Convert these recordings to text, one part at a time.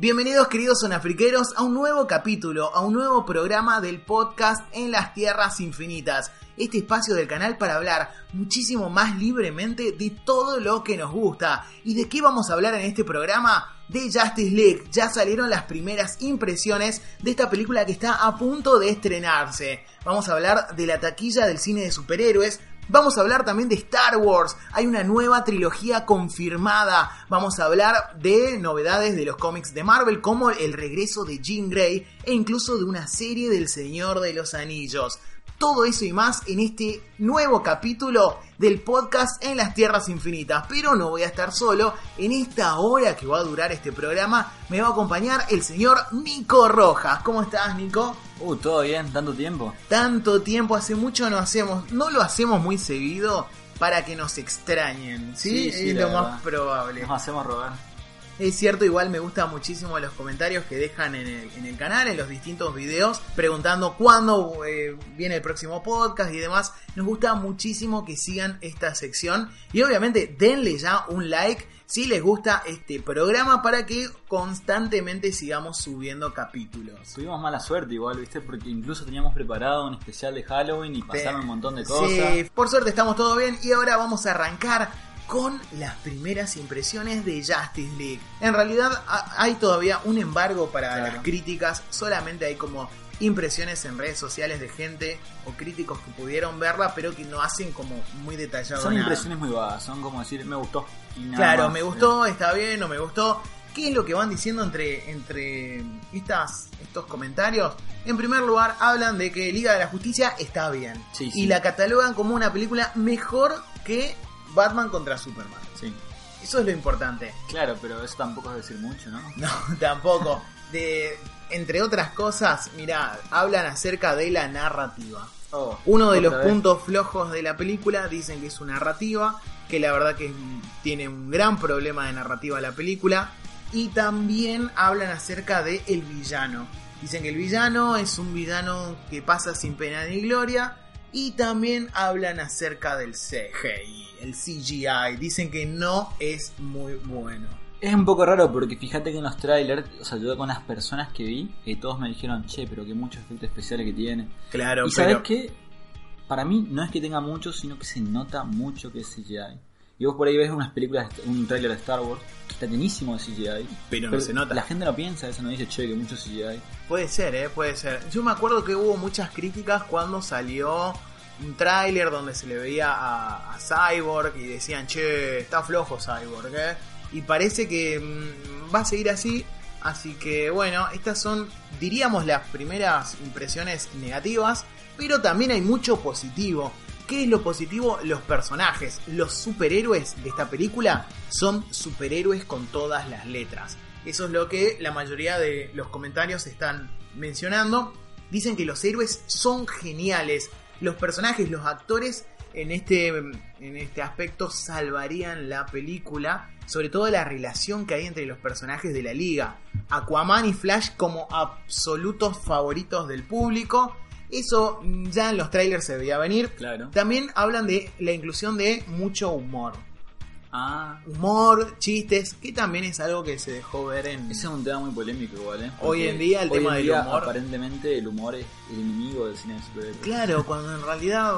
Bienvenidos queridos sonafriqueros a un nuevo capítulo, a un nuevo programa del podcast En las Tierras Infinitas, este espacio del canal para hablar muchísimo más libremente de todo lo que nos gusta. ¿Y de qué vamos a hablar en este programa? De Justice League. Ya salieron las primeras impresiones de esta película que está a punto de estrenarse. Vamos a hablar de la taquilla del cine de superhéroes, Vamos a hablar también de Star Wars. Hay una nueva trilogía confirmada. Vamos a hablar de novedades de los cómics de Marvel, como el regreso de Jean Grey e incluso de una serie del Señor de los Anillos. Todo eso y más en este nuevo capítulo del podcast en las Tierras Infinitas. Pero no voy a estar solo. En esta hora que va a durar este programa me va a acompañar el señor Nico Rojas. ¿Cómo estás, Nico? Uh, todo bien, tanto tiempo. Tanto tiempo, hace mucho no hacemos, no lo hacemos muy seguido para que nos extrañen, ¿sí? Sí, sí, es lo verdad. más probable. Nos hacemos robar. Es cierto, igual me gustan muchísimo los comentarios que dejan en el, en el canal, en los distintos videos, preguntando cuándo eh, viene el próximo podcast y demás. Nos gusta muchísimo que sigan esta sección y obviamente denle ya un like si les gusta este programa para que constantemente sigamos subiendo capítulos. Tuvimos mala suerte igual, ¿viste? Porque incluso teníamos preparado un especial de Halloween y pasaron un montón de cosas. Sí, por suerte estamos todo bien y ahora vamos a arrancar con las primeras impresiones de Justice League. En realidad ha- hay todavía un embargo para Claro. las críticas, solamente hay como impresiones en redes sociales de gente o críticos que pudieron verla pero que no hacen como muy detallado Son nada. impresiones muy vagas, son como decir, me gustó. y nada Claro, más. me gustó, está bien, no me gustó. ¿Qué es lo que van diciendo entre, entre estas, estos comentarios? En primer lugar, hablan de que Liga de la Justicia está bien. Sí, Y la catalogan como una película mejor que Batman contra Superman. Sí. Eso es lo importante. Claro, pero eso tampoco es decir mucho, ¿no? No, tampoco. De, entre otras cosas, mirá, hablan acerca de la narrativa. Oh, Uno de los vez. puntos flojos de la película dicen que es su narrativa, que la verdad que tiene un gran problema de narrativa la película. Y también hablan acerca de el villano. Dicen que el villano es un villano que pasa sin pena ni gloria. Y también hablan acerca del CGI, el CGI. Dicen que no es muy bueno. Es un poco raro porque fíjate que en los trailers, o sea, yo con las personas que vi, que todos me dijeron, che, pero que muchos efectos especiales que tiene. Claro, y pero sabes qué? Para mí no es que tenga mucho, sino que se nota mucho que es CGI. Y vos por ahí ves unas películas, un tráiler de Star Wars, que está llenísimo de CGI. Pero no se nota. La gente no piensa eso, no dice, che, que mucho CGI. Puede ser, ¿eh? Puede ser. Yo me acuerdo que hubo muchas críticas cuando salió un tráiler donde se le veía a, a Cyborg y decían, che, está flojo Cyborg, ¿eh? Y parece que mm, va a seguir así. Así que bueno, estas son, diríamos, las primeras impresiones negativas. Pero también hay mucho positivo. ¿Qué es lo positivo? Los personajes, los superhéroes de esta película son superhéroes con todas las letras. Eso es lo que la mayoría de los comentarios están mencionando. Dicen que los héroes son geniales. Los personajes, los actores en este, en este aspecto salvarían la película. Sobre todo la relación que hay entre los personajes de la liga. Aquaman y Flash como absolutos favoritos del público. Eso ya en los trailers se veía venir. Claro. También hablan de la inclusión de mucho humor. Ah, Humor, chistes, que también es algo que se dejó ver en... ese es un tema muy polémico igual, ¿eh? Hoy Porque en día el hoy tema del día, humor- Aparentemente el humor es el enemigo del cine de superhéroes. Claro, cuando en realidad...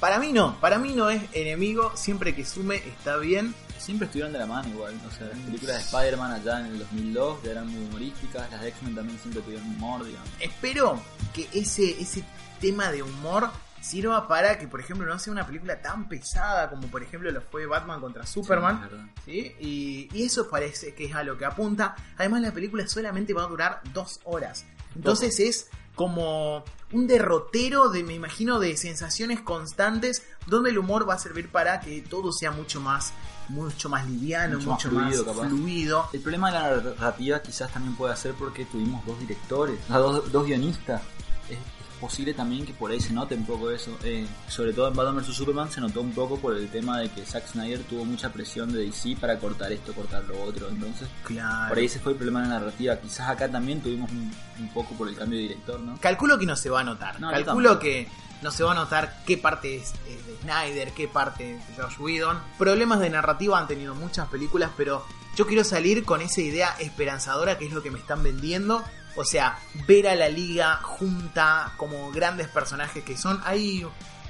Para mí no, para mí no es enemigo, siempre que sume está bien. Siempre estuvieron de la mano igual, o sea, las películas de Spider-Man allá en el 2002 ya eran muy humorísticas, las de X-Men también siempre tuvieron humor, digamos. Espero que ese, ese tema de humor sirva para que, por ejemplo, no sea una película tan pesada como, por ejemplo, lo fue Batman contra Superman. Sí, y eso parece que es a lo que apunta. Además, la película solamente va a durar dos horas. Entonces es como un derrotero de, me imagino, de sensaciones constantes, donde el humor va a servir para que todo sea mucho más, mucho más liviano, Mucho mucho, más fluido. El problema de la narrativa quizás también puede ser porque tuvimos dos directores, dos, dos guionistas. Es, es posible también que por ahí se note un poco eso. Eh, sobre todo en Batman vs Superman se notó un poco por el tema de que Zack Snyder tuvo mucha presión de DC para cortar esto, cortar lo otro. Entonces, Claro. por ahí ese fue el problema de la narrativa. Quizás acá también tuvimos un, un poco por el cambio de director, ¿no? Calculo que no se va a notar. No, Calculo que no se va a notar qué parte es, es de Snyder, qué parte es de Josh Whedon. Problemas de narrativa han tenido muchas películas, pero yo quiero salir con esa idea esperanzadora que es lo que me están vendiendo. O sea, ver a la liga junta como grandes personajes que son. Hay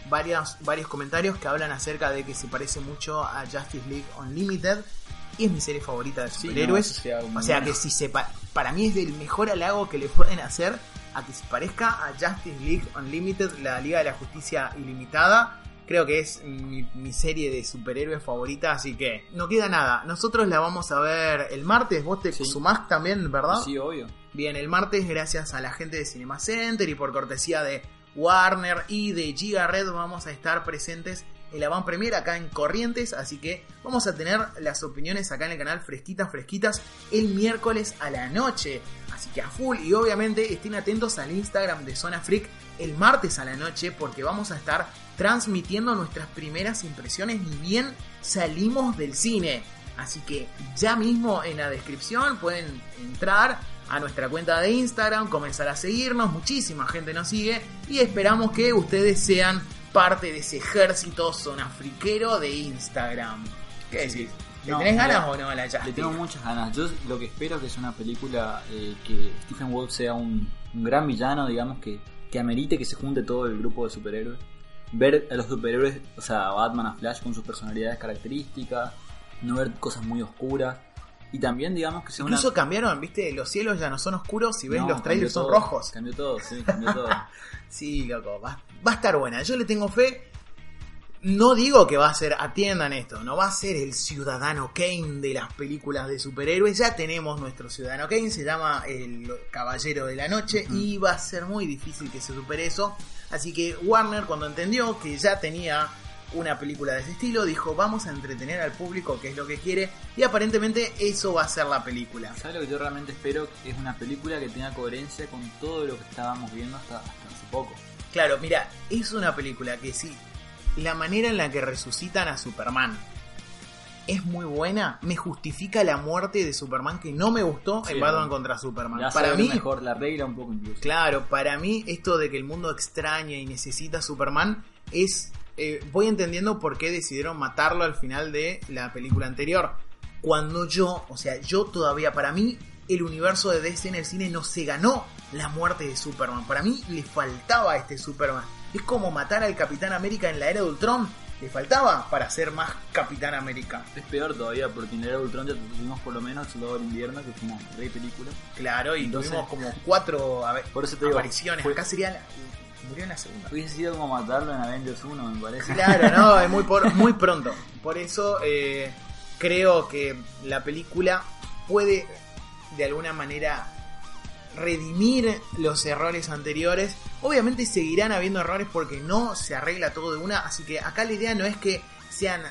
varios, varios comentarios que hablan acerca de que se parece mucho a Justice League Unlimited. Y es mi serie favorita de superhéroes. sí, o sea bueno. que si se pa- para mí es el mejor halago que le pueden hacer a que se parezca a Justice League Unlimited, la Liga de la Justicia Ilimitada. Creo que es mi, mi serie de superhéroes favorita, así que no queda nada. Nosotros la vamos a ver el martes. Vos te Sí. sumás también, ¿verdad? Sí, obvio. Bien, el martes, gracias a la gente de Cinema Center y por cortesía de Warner y de Giga Red, vamos a estar presentes en la van premier acá en Corrientes. Así que vamos a tener las opiniones acá en el canal fresquitas, fresquitas el miércoles a la noche. Que a full y obviamente estén atentos al Instagram de Zona Freak el martes a la noche porque vamos a estar transmitiendo nuestras primeras impresiones ni bien salimos del cine. Así que ya mismo en la descripción pueden entrar a nuestra cuenta de Instagram, comenzar a seguirnos, muchísima gente nos sigue y esperamos que ustedes sean parte de ese ejército zonafriquero de Instagram. ¿Qué decís? ¿Le No, tenés ganas o no a la Justice? Le tengo muchas ganas. Yo lo que espero es que sea una película eh, que Stephen Wolf sea un, un gran villano, digamos, que, que amerite que se junte todo el grupo de superhéroes. Ver a los superhéroes, o sea, a Batman, a Flash con sus personalidades características, no ver cosas muy oscuras. Y también, digamos, que sea Incluso una... cambiaron, viste, los cielos ya no son oscuros, si ves No, los trailers son rojos. Cambió todo, sí, cambió todo. Sí, loco, va, va a estar buena. Yo le tengo fe. No digo que va a ser, atiendan esto, no va a ser el ciudadano Kane de las películas de superhéroes. Ya tenemos nuestro ciudadano Kane, se llama el Caballero de la Noche y va a ser muy difícil que se supere eso. Así que Warner, cuando entendió que ya tenía una película de ese estilo, dijo: Vamos a entretener al público, que es lo que quiere. Y aparentemente eso va a ser la película. ¿Sabes lo que yo realmente espero? Es una película que tenga coherencia con todo lo que estábamos viendo hasta, hasta hace poco. Claro, mira, es una película que sí, la manera en la que resucitan a Superman es muy buena, me justifica la muerte de Superman que no me gustó Sí, en Batman bueno. contra Superman. Para mí, mejor la regla un poco incluso. claro, para mí esto de que el mundo extraña y necesita a Superman es... eh, voy entendiendo por qué decidieron matarlo al final de la película anterior. Cuando yo, o sea, yo todavía, para mí, el universo de DC en el cine no se ganó la muerte de Superman. Para mí le faltaba a este Superman. Es como matar al Capitán América en la era de Ultron. Le faltaba para ser más Capitán América. Es peor todavía porque en el era de Ultron ya tuvimos por lo menos Soldado del Invierno, que fue una re película. Claro, y Entonces- tuvimos como cuatro a ver, Por eso te digo, apariciones. fue- Acá sería la, murió en la segunda. Hubiese sido como matarlo en Avengers 1, me parece. Claro, no, es muy, por- muy pronto. Por eso eh, creo que la película puede de alguna manera redimir los errores anteriores. Obviamente seguirán habiendo errores porque no se arregla todo de una. Así que acá la idea no es que sean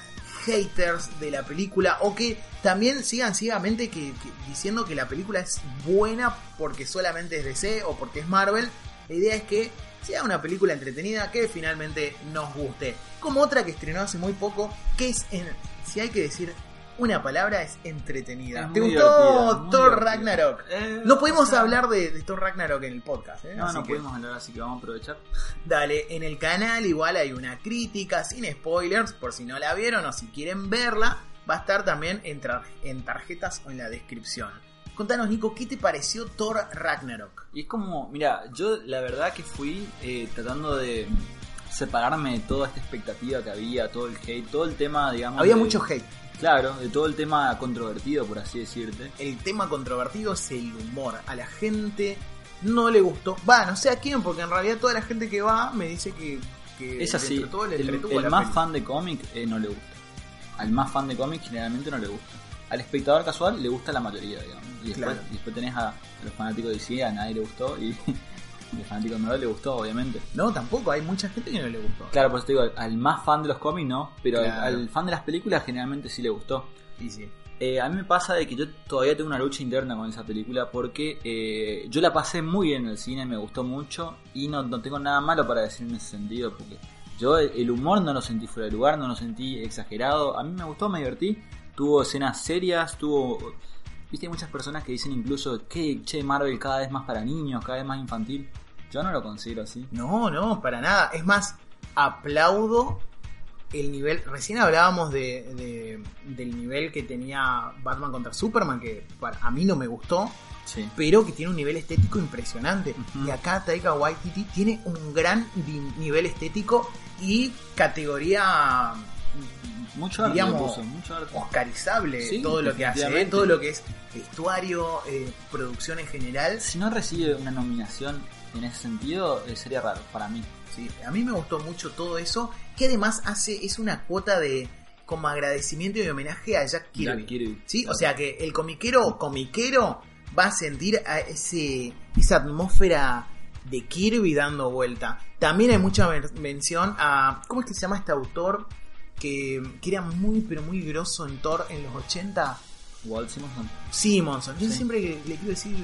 haters de la película o que también sigan ciegamente que, diciendo que la película es buena porque solamente es DC o porque es Marvel. La idea es que sea una película entretenida que finalmente nos guste. Como otra que estrenó hace muy poco, que es, en, si hay que decir una palabra, es entretenida. Es ¿Te gustó Thor. Ragnarok? Eh, No pudimos hablar de, de Thor Ragnarok en el podcast, ¿eh? No, Así no que- pudimos hablar, así que vamos a aprovechar. Dale, en el canal igual hay una crítica sin spoilers, por si no la vieron o si quieren verla, va a estar también en, tra- en tarjetas o en la descripción. Contanos, Nico, ¿qué te pareció Thor Ragnarok? Y es como, mira, yo la verdad que fui eh, tratando de separarme de toda esta expectativa que había, todo el hate, todo el tema, digamos. Había de- mucho hate. Claro, de todo el tema controvertido, por así decirte. El tema controvertido es el humor. A la gente no le gustó. Va, no sé a quién, porque en realidad toda la gente que va me dice que, que Es así, todo el, el la más peli. fan de cómic eh, no le gusta. Al más fan de cómic generalmente no le gusta. Al espectador casual le gusta la mayoría, digamos. Y después, Claro. y después tenés a, a los fanáticos de DC, a nadie le gustó y, y los fanáticos de Marvel le gustó, obviamente. No, tampoco, hay mucha gente que no le gustó. Claro, por eso te digo, al más fan de los cómics no, pero al- Claro. al, fan de las películas generalmente sí le gustó. Y sí. Eh, a mí me pasa de que yo todavía tengo una lucha interna con esa película porque eh, yo la pasé muy bien en el cine, me gustó mucho y no, no tengo nada malo para decir en ese sentido porque yo el, el humor no lo sentí fuera de lugar, no lo sentí exagerado, a mí me gustó, me divertí, tuvo escenas serias, tuvo... Viste, hay muchas personas que dicen incluso que, che, Marvel cada vez más para niños, cada vez más infantil. Yo no lo considero así. No, no, para nada. Es más, aplaudo el nivel. Recién hablábamos de, de- del nivel que tenía Batman contra Superman, que para, a mí no me gustó, Sí. pero que tiene un nivel estético impresionante. Y acá Taika Waititi tiene un gran nivel estético y categoría Mucho arte puso, mucho arte. oscarizable Sí, todo lo que hace, ¿eh? todo lo que es vestuario, eh, producción en general. Si no recibe una nominación en ese sentido, eh, sería raro para mí. Sí, a mí me gustó mucho todo eso, que además hace es una cuota de como agradecimiento y homenaje a Jack Kirby. Jack Kirby. Sí, o sea que el comiquero comiquero va a sentir a ese esa atmósfera de Kirby dando vuelta. También hay mucha men- mención a ¿cómo es que se llama este autor que, que era muy pero muy grosso en Thor en los 80? Walt Simonson. Simonson. Yo Sí. siempre le quiero decir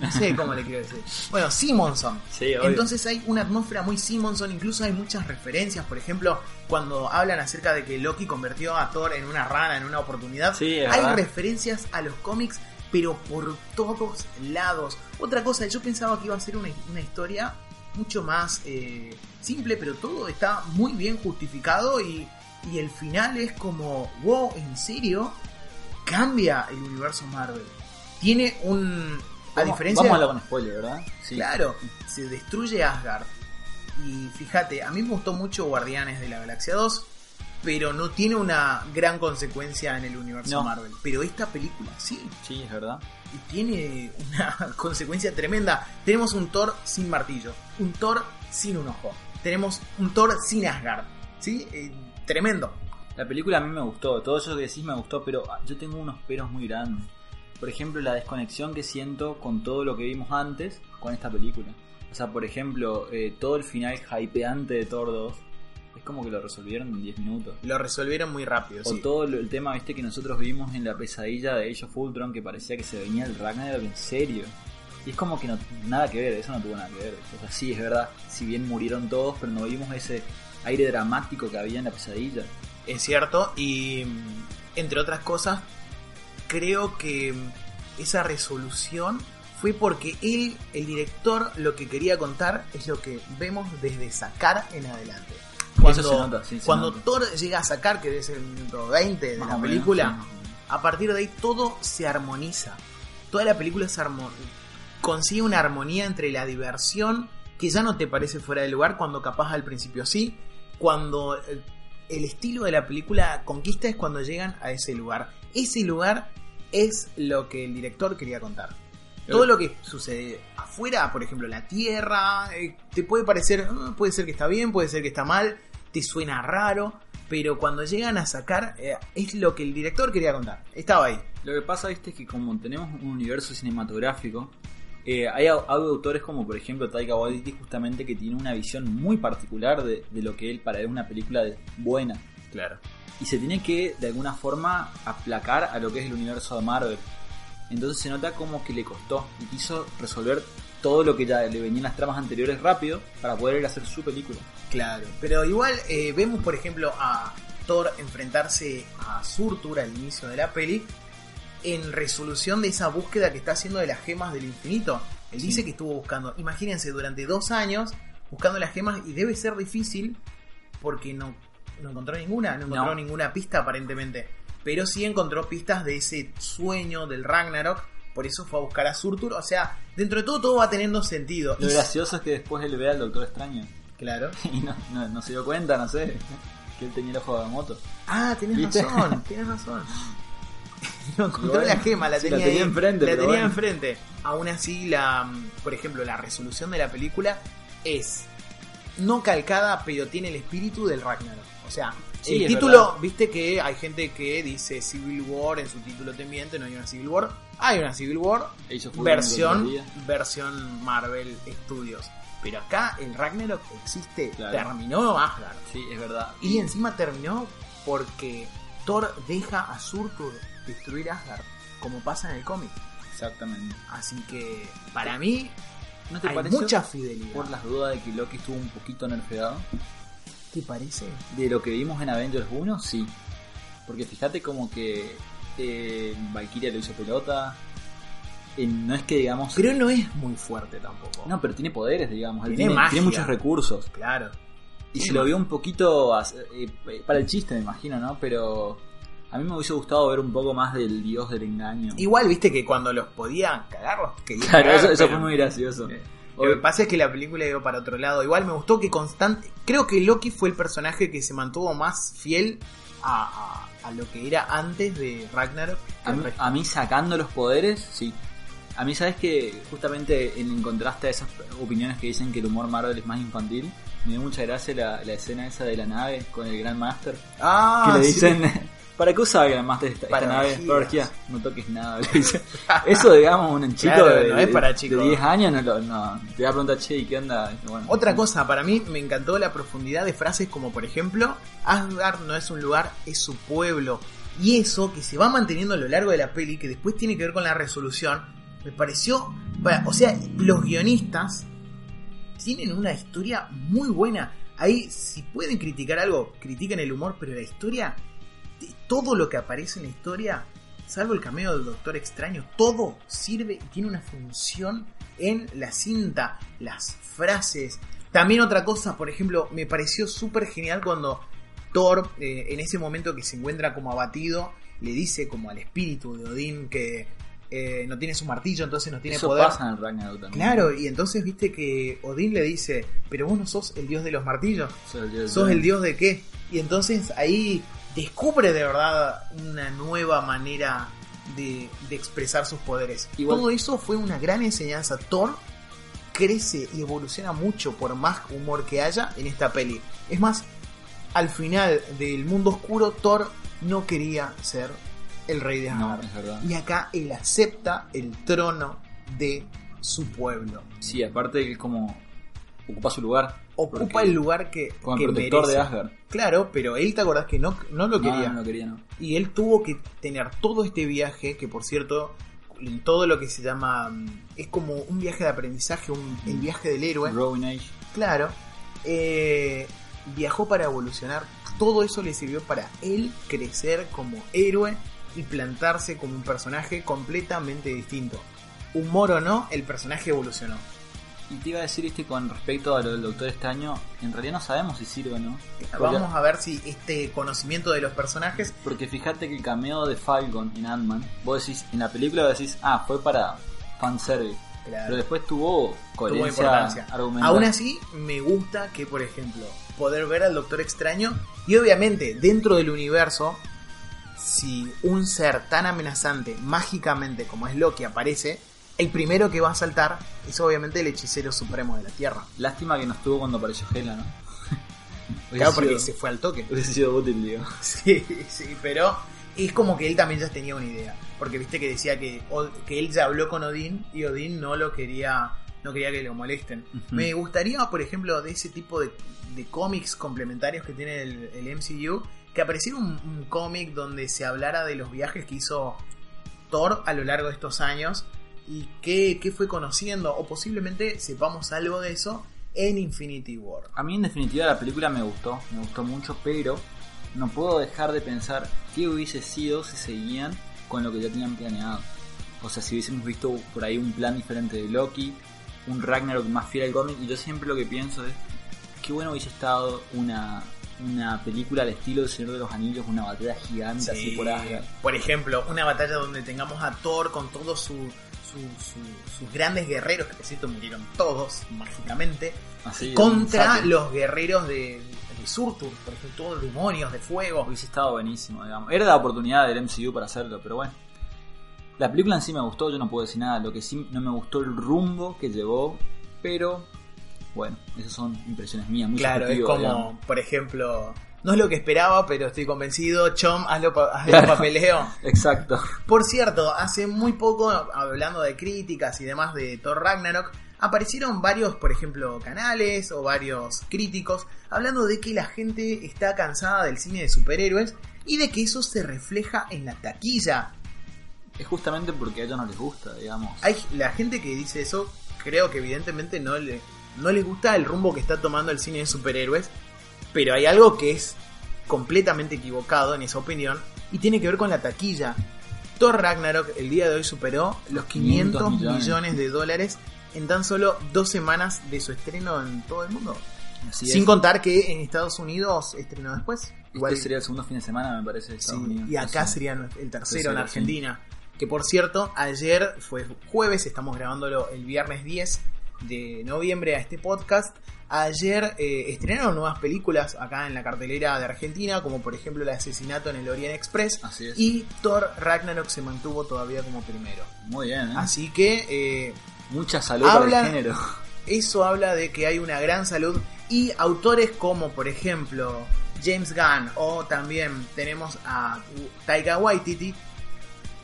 no sé cómo le quiero decir. Bueno, Simonson. Sí. Entonces hay una atmósfera muy Simonson, incluso hay muchas referencias, por ejemplo, cuando hablan acerca de que Loki convirtió a Thor en una rana en una oportunidad, Sí, hay verdad. referencias a los cómics, pero por todos lados. Otra cosa, yo pensaba que iba a ser una, una historia mucho más eh, simple, pero todo está muy bien justificado y, y el final es como, wow, ¿en serio? Cambia el universo Marvel. Tiene un... A diferencia Vamos a hablar con spoiler, ¿verdad? Sí. Claro, se destruye Asgard. Y fíjate, a mí me gustó mucho Guardianes de la Galaxia 2, pero no tiene una gran consecuencia en el universo No. Marvel. Pero esta película sí, Sí, es verdad. Y tiene una consecuencia tremenda. Tenemos un Thor sin martillo, un Thor sin un ojo, tenemos un Thor sin Asgard. ¿Sí? Eh, tremendo. La película a mí me gustó, todo eso que decís me gustó, pero ah, yo tengo unos peros muy grandes. Por ejemplo, la desconexión que siento con todo lo que vimos antes con esta película. O sea, por ejemplo, eh, todo el final hypeante de Thor 2 es como que lo resolvieron en 10 minutos. Lo resolvieron muy rápido. O sí. todo lo- el tema, viste, que nosotros vimos en la pesadilla de Age of Ultron, que parecía que se venía el Ragnarok en serio. Y es como que no, nada que ver, eso no tuvo nada que ver. O sea, sí, es verdad, si bien murieron todos, pero no vimos ese aire dramático que había en la pesadilla. Es cierto, y mm, entre otras cosas, creo que mm, esa resolución fue porque él, el director, lo que quería contar es lo que vemos desde sacar en adelante. Cuando, Eso se nota, sí, se cuando nota. Thor llega a sacar, que es el minuto 20 de Más la menos, película, sí, a partir de ahí todo se armoniza. Toda la película se consigue una armonía entre la diversión, que ya no te parece fuera de lugar, cuando capaz al principio sí, cuando el, estilo de la película conquista es cuando llegan a ese lugar. Ese lugar es lo que el director quería contar. Todo lo que sucede afuera, por ejemplo, la tierra, eh, te puede parecer, "Ah, puede ser que está bien, puede ser que está mal, te suena raro, pero cuando llegan a sacar, eh, es lo que el director quería contar. Estaba ahí. Lo que pasa, viste, es que como tenemos un universo cinematográfico, eh, hay, au- hay autores como por ejemplo Taika Waititi justamente que tiene una visión muy particular de, de lo que él para él es una película de- buena. Claro. Y se tiene que de alguna forma aplacar a lo que es el universo de Marvel. Entonces se nota como que le costó y quiso resolver todo lo que ya le venía en las tramas anteriores rápido para poder ir a hacer su película. Claro. Pero igual eh, vemos, por ejemplo, a Thor enfrentarse a Surtur al inicio de la peli en resolución de esa búsqueda que está haciendo de las gemas del infinito. Él Sí. dice que estuvo buscando, imagínense, durante dos años buscando las gemas y debe ser difícil porque no, no encontró ninguna, no encontró No. ninguna pista aparentemente. Pero sí encontró pistas de ese sueño del Ragnarok. Por eso fue a buscar a Surtur. O sea, dentro de todo todo va teniendo sentido. Lo Y- gracioso es que después él ve al Doctor Extraño Claro. y no, no- no se dio cuenta, no sé, que él tenía el ojo de moto. Ah, tenés ¿Viste? razón, tenés razón. No encontró Bueno, la gema, la sí, tenía, la tenía ahí, enfrente, La tenía bueno. enfrente. Aún así, la, por ejemplo, la resolución de la película es no calcada, pero tiene el espíritu del Ragnarok. O sea, Sí, el título, verdad. viste que hay gente que dice Civil War en su título te miente, no hay una Civil War. Hay una Civil War, versión, versión Marvel Studios. Pero acá el Ragnarok existe, Claro. terminó Asgard. Sí, es verdad. Y encima terminó porque Thor deja a Surtur destruir Asgard, como pasa en el cómic. Exactamente. Así que, para mí, ¿No te hay mucha fidelidad. Por las dudas de que Loki estuvo un poquito nerfeado. ¿Te parece? De lo que vimos en Avengers 1, sí. Porque fíjate como que eh, Valkyria lo hizo pelota. Eh, no es que digamos. Pero no es muy fuerte tampoco. No, pero tiene poderes, digamos. Tiene tiene, magia. tiene muchos recursos. Claro. Y se lo vio un poquito as- eh, para el chiste, me imagino, ¿no? Pero a mí me hubiese gustado ver un poco más del dios del engaño. Igual, viste que cuando los podían cagar, los querían Claro, cagar, eso, eso fue muy gracioso. Lo que pasa es que la película iba para otro lado. Igual me gustó que constante. Creo que Loki fue el personaje que se mantuvo más fiel a, a- a lo que era antes de Ragnarok. A mí, a mí sacando los poderes, sí. A mí, ¿sabes que Justamente en contraste a esas opiniones que dicen que el humor Marvel es más infantil, me dio mucha gracia la, la escena esa de la nave con el Gran Master. Ah, que le sí. ¿Para qué usaba Master esta, esta Para nave? orgías. Para orgías. No toques nada. Eso, digamos, un chico Claro, de, no es para de 10 años, no, lo- no. te va a preguntar, che, ¿y qué onda? Bueno, Otra cosa, para mí me encantó la profundidad de frases como por ejemplo, Asgard no es un lugar, es su pueblo. Y eso que se va manteniendo a lo largo de la peli, que después tiene que ver con la resolución, me pareció... para- O sea, los guionistas tienen una historia muy buena. Ahí, si pueden criticar algo, critiquen el humor, pero la historia, todo lo que aparece en la historia, salvo el cameo del Doctor Extraño, todo sirve y tiene una función en la cinta, las frases. También otra cosa, por ejemplo, me pareció súper genial cuando Thor, eh, en ese momento que se encuentra como abatido, le dice como al espíritu de Odín que eh, no tiene su martillo, entonces no tiene eso poder. pasa en el Ragnarok también. Claro, y entonces viste que Odín le dice, pero vos no sos el dios de los martillos, Sos el dios del sos trueno. el dios de qué. Y entonces ahí descubre de verdad una nueva manera de, de expresar sus poderes. Igual- Todo eso fue una gran enseñanza. Thor crece y evoluciona mucho por más humor que haya en esta peli. Es más, al final del mundo oscuro, Thor no quería ser el rey de Asgard. Y acá él acepta el trono de su pueblo. Sí, aparte él como ocupa su lugar. Ocupa el lugar que, Como el que protector merece. de Asgard. Claro, pero él te acordás que no, no lo quería. No, quería, no. Y él tuvo que tener todo este viaje, que por cierto, en todo lo que se llama. mm, Es como un viaje de aprendizaje, un- el viaje del héroe. Robin Age. Claro. eh, viajó para evolucionar. Todo eso le sirvió para él crecer como héroe y plantarse como un personaje completamente distinto. Humor o no, el personaje evolucionó. Y te iba a decir este con respecto a lo del Doctor Extraño, en realidad no sabemos si sirve o no. Porque, Vamos a ver si este conocimiento de los personajes. porque fíjate que el cameo de Falcon en Ant-Man, vos decís, en la película decís, ah, fue para fanservice. Pero después tuvo tuvo coherencia importancia. argumental. Aún así, me gusta que, por ejemplo, poder ver al Doctor Extraño y obviamente dentro del universo, si un ser tan amenazante mágicamente como es Loki aparece, el primero que va a saltar es obviamente el hechicero supremo de la Tierra. Lástima que no estuvo cuando apareció Hela, ¿no? Claro, porque se fue al toque. Hubiese sido útil, digo. Sí, sí, pero es como que él también ya tenía una idea. Porque viste que decía que, que él ya habló con Odín y Odín no lo quería, no quería que lo molesten. Me gustaría, por ejemplo, de ese tipo de, de cómics complementarios que tiene el, el MCU, que apareciera un, un cómic donde se hablara de los viajes que hizo Thor a lo largo de estos años y qué, qué fue conociendo, o posiblemente sepamos algo de eso en Infinity War. A mí en definitiva la película me gustó, me gustó mucho, pero no puedo dejar de pensar qué hubiese sido si seguían con lo que ya tenían planeado. O sea, si hubiésemos visto por ahí un plan diferente de Loki, un Ragnarok más fiel al cómic, y yo siempre lo que pienso es, qué bueno hubiese estado una, una película al estilo del Señor de los Anillos, una batalla gigante así Sí. por Asgard. Por ejemplo, una batalla donde tengamos a Thor con todos su, su- su- sus grandes guerreros, que por cierto murieron todos mágicamente, Así, contra los guerreros de, de Surtur, por ejemplo, todos demonios de fuego. Hubiese estado buenísimo, digamos. Era la oportunidad del MCU para hacerlo, pero bueno. La película en sí me gustó, yo no puedo decir nada. Lo que sí no me gustó el rumbo que llevó, pero bueno, esas son impresiones mías, muy Claro, es como, digamos. por ejemplo, no es lo que esperaba, pero estoy convencido. Chom, hazlo, pa- hazlo Claro. papeleo. Exacto. Por cierto, hace muy poco, hablando de críticas y demás de Thor Ragnarok, aparecieron varios, por ejemplo, canales o varios críticos hablando de que la gente está cansada del cine de superhéroes y de que eso se refleja en la taquilla. Es justamente porque a ellos no les gusta, digamos. Hay la gente que dice eso, creo que evidentemente no le no les gusta el rumbo que está tomando el cine de superhéroes, pero hay algo que es completamente equivocado en esa opinión y tiene que ver con la taquilla. Thor Ragnarok el día de hoy superó los 500, 500 millones. millones. de dólares en tan solo dos semanas de su estreno en todo el mundo. Así Sin es. contar que en Estados Unidos estrenó después. Igual sería el segundo fin de semana, me parece, de Sí, Unidos. y acá sería el tercero en sí. Argentina. Que por cierto, ayer fue jueves, estamos grabándolo el viernes 10 de noviembre a este podcast. Ayer eh, estrenaron nuevas películas acá en la cartelera de Argentina, como por ejemplo El asesinato en el Orient Express. Así es. Y Thor Ragnarok se mantuvo todavía como primero. Muy bien, ¿eh? Así que eh, Mucha salud para Hablan- el género. eso habla de que hay una gran salud y autores como por ejemplo James Gunn o también tenemos a Taika Waititi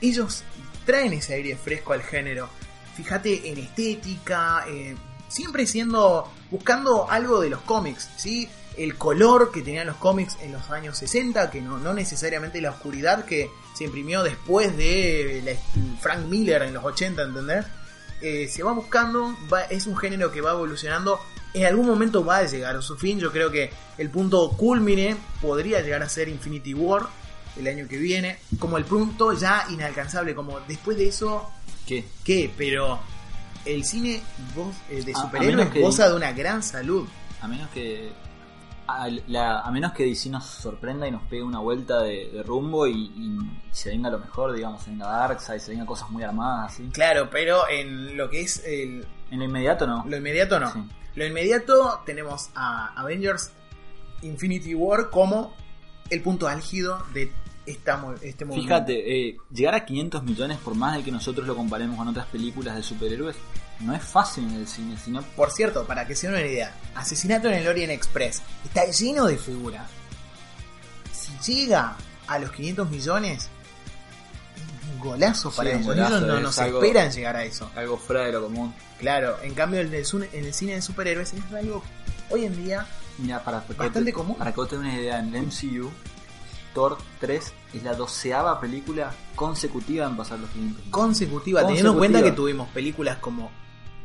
ellos traen ese aire fresco al género fíjate en estética eh, siempre siendo buscando algo de los cómics sí el color que tenían los cómics en los años 60 que no, no necesariamente la oscuridad que se imprimió después de la- Frank Miller en los 80 ¿entendés? eh, se va buscando, va- es un género que va evolucionando, en algún momento va a llegar a su fin, yo creo que el punto culmine podría llegar a ser Infinity War el año que viene, como el punto ya inalcanzable, como después de eso, ¿Qué? ¿qué? Pero el cine vos, eh, de superhéroes que- goza de una gran salud. A menos que. A, la- a menos que DC nos sorprenda y nos pegue una vuelta de, de rumbo y, y se venga lo mejor, digamos, se venga Darkseid, se venga cosas muy armadas, así. Claro, pero en lo que es el, En lo inmediato no. Lo inmediato no. Sí. Lo inmediato tenemos a Avengers Infinity War como el punto álgido de esta, este movimiento. Fíjate, eh, llegar a 500 millones, por más de que nosotros lo comparemos con otras películas de superhéroes, no es fácil en el cine, sino Por cierto, para que se den una idea, Asesinato en el Orient Express está lleno de figuras. Si llega a los 500 millones, es un golazo Sí, para un ellos. golazo, Ellos no nos algo- esperan llegar a eso. algo fuera de lo común. Claro, en cambio el del su- en el cine de superhéroes es algo hoy en día Mira, para, para que Bastante te- común. Para que vos tengas una idea, en el MCU, Thor 3 es la doceava película consecutiva en pasar los 500 millones. consecutiva, teniendo en cuenta que tuvimos películas como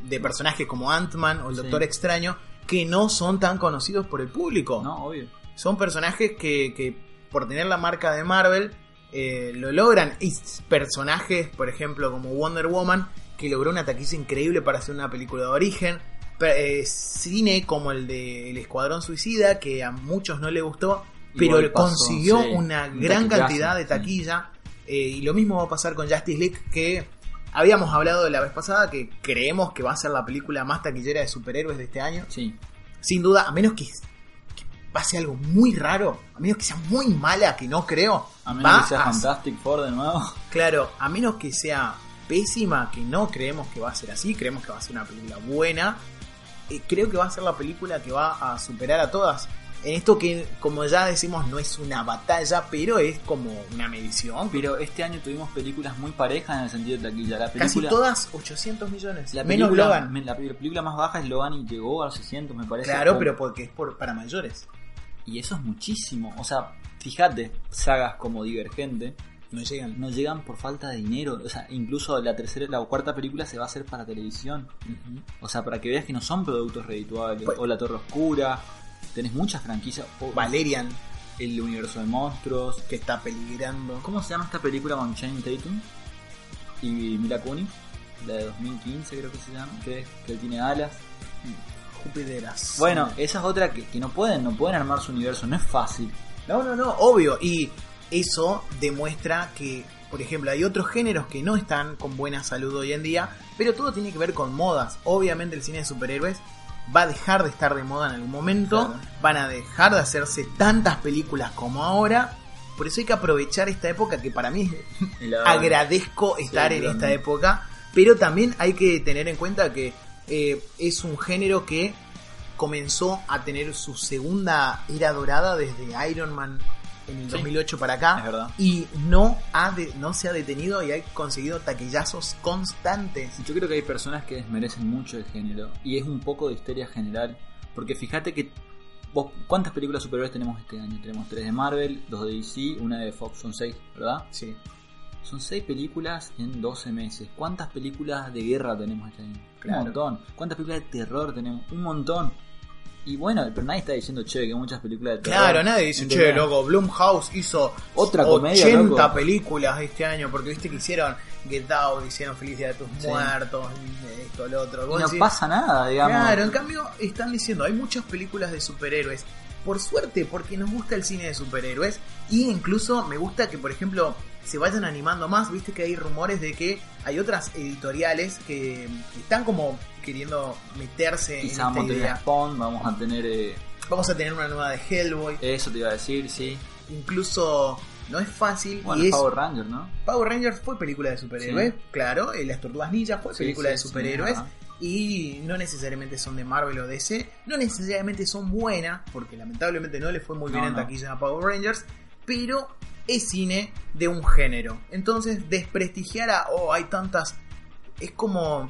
de personajes como Ant-Man o el Sí. Doctor Extraño que no son tan conocidos por el público. No, obvio. Son personajes que, que por tener la marca de Marvel eh, lo logran. Y personajes, por ejemplo, como Wonder Woman, que logró una taquilla increíble para hacer una película de origen. Eh, cine como el de El Escuadrón Suicida, que a muchos no le gustó, pero pasó, consiguió sí, una un gran cantidad de sí. taquilla. Eh, y lo mismo va a pasar con Justice League, que habíamos hablado de la vez pasada, que creemos que va a ser la película más taquillera de superhéroes de este año. Sí. Sin duda, a menos que, que pase algo muy raro, a menos que sea muy mala, que no creo. A menos va que sea a- Fantastic Four de nuevo. Claro, a menos que sea pésima, que no creemos que va a ser así, creemos que va a ser una película buena. eh, creo que va a ser la película que va a superar a todas. En esto que, como ya decimos, no es una batalla, pero es como una medición. Pero este año tuvimos películas muy parejas en el sentido de taquilla. La Casi película, todas 800 millones. la menos película, Logan. La película más baja es Logan y llegó a los 600, me parece. Claro, pero porque es por, para mayores. Y eso es muchísimo. O sea, fíjate, sagas como Divergente No llegan. no llegan por falta de dinero. O sea, incluso la tercera, la cuarta película se va a hacer para televisión. O sea, para que veas que no son productos redituables. Pues- o La Torre Oscura. Tenés muchas franquicias. Valerian, El universo de monstruos. que está peligrando. ¿Cómo se llama esta película con Channing Tatum? Y Mila Kunis. La de 2015 creo que se llama. Que, que tiene alas. Júpiteras. Bueno, esa es otra que, que no pueden, no pueden armar su universo. No es fácil. No, no, no, obvio. Y eso demuestra que, por ejemplo, hay otros géneros que no están con buena salud hoy en día, pero todo tiene que ver con modas. Obviamente el cine de superhéroes va a dejar de estar de moda en algún momento, Claro. van a dejar de hacerse tantas películas como ahora. Por eso hay que aprovechar esta época que para mí la- agradezco estar en esta época, pero también hay que tener en cuenta que eh, es un género que comenzó a tener su segunda era dorada desde Iron Man en el Sí, 2008 para acá y no ha de- no se ha detenido y ha conseguido taquillazos constantes. Yo creo que hay personas que desmerecen mucho el género y es un poco de histeria general, porque fíjate que vos, ¿cuántas películas superhéroes tenemos este año? Tenemos tres de Marvel, dos de DC, una de Fox, son seis, ¿verdad? Sí. Son seis películas en 12 meses. ¿Cuántas películas de guerra tenemos este año? Claro. Un montón. ¿Cuántas películas de terror tenemos? Un montón. Y bueno, pero nadie está diciendo, che, que muchas películas de terror. Claro, nadie dice, che, loco, Blumhouse hizo Otra 80 comedia, loco. películas este año, porque viste que hicieron Get Out, hicieron Felicidad de tus Sí. muertos, esto, lo otro. Y no decís, pasa nada, digamos. Claro, en cambio están diciendo, hay muchas películas de superhéroes. Por suerte, porque nos gusta el cine de superhéroes. Y incluso me gusta que, por ejemplo, se vayan animando más. Viste que hay rumores de que hay otras editoriales que están como queriendo meterse Quizá en vamos a esta tener idea. Spawn, vamos a tener... eh, Vamos a tener una nueva de Hellboy. eso te iba a decir, sí. Incluso no es fácil. Bueno, y es Power Ranger, ¿no? Power Rangers fue película de superhéroes, Sí. claro. eh, Las Tortugas Ninja fue Sí, película sí, de superhéroes. y no necesariamente son de Marvel o DC. No necesariamente son buenas, porque lamentablemente no le fue muy bien en no. taquilla a Power Rangers. Pero es cine de un género. Entonces, desprestigiar a. Oh, hay tantas. Es como.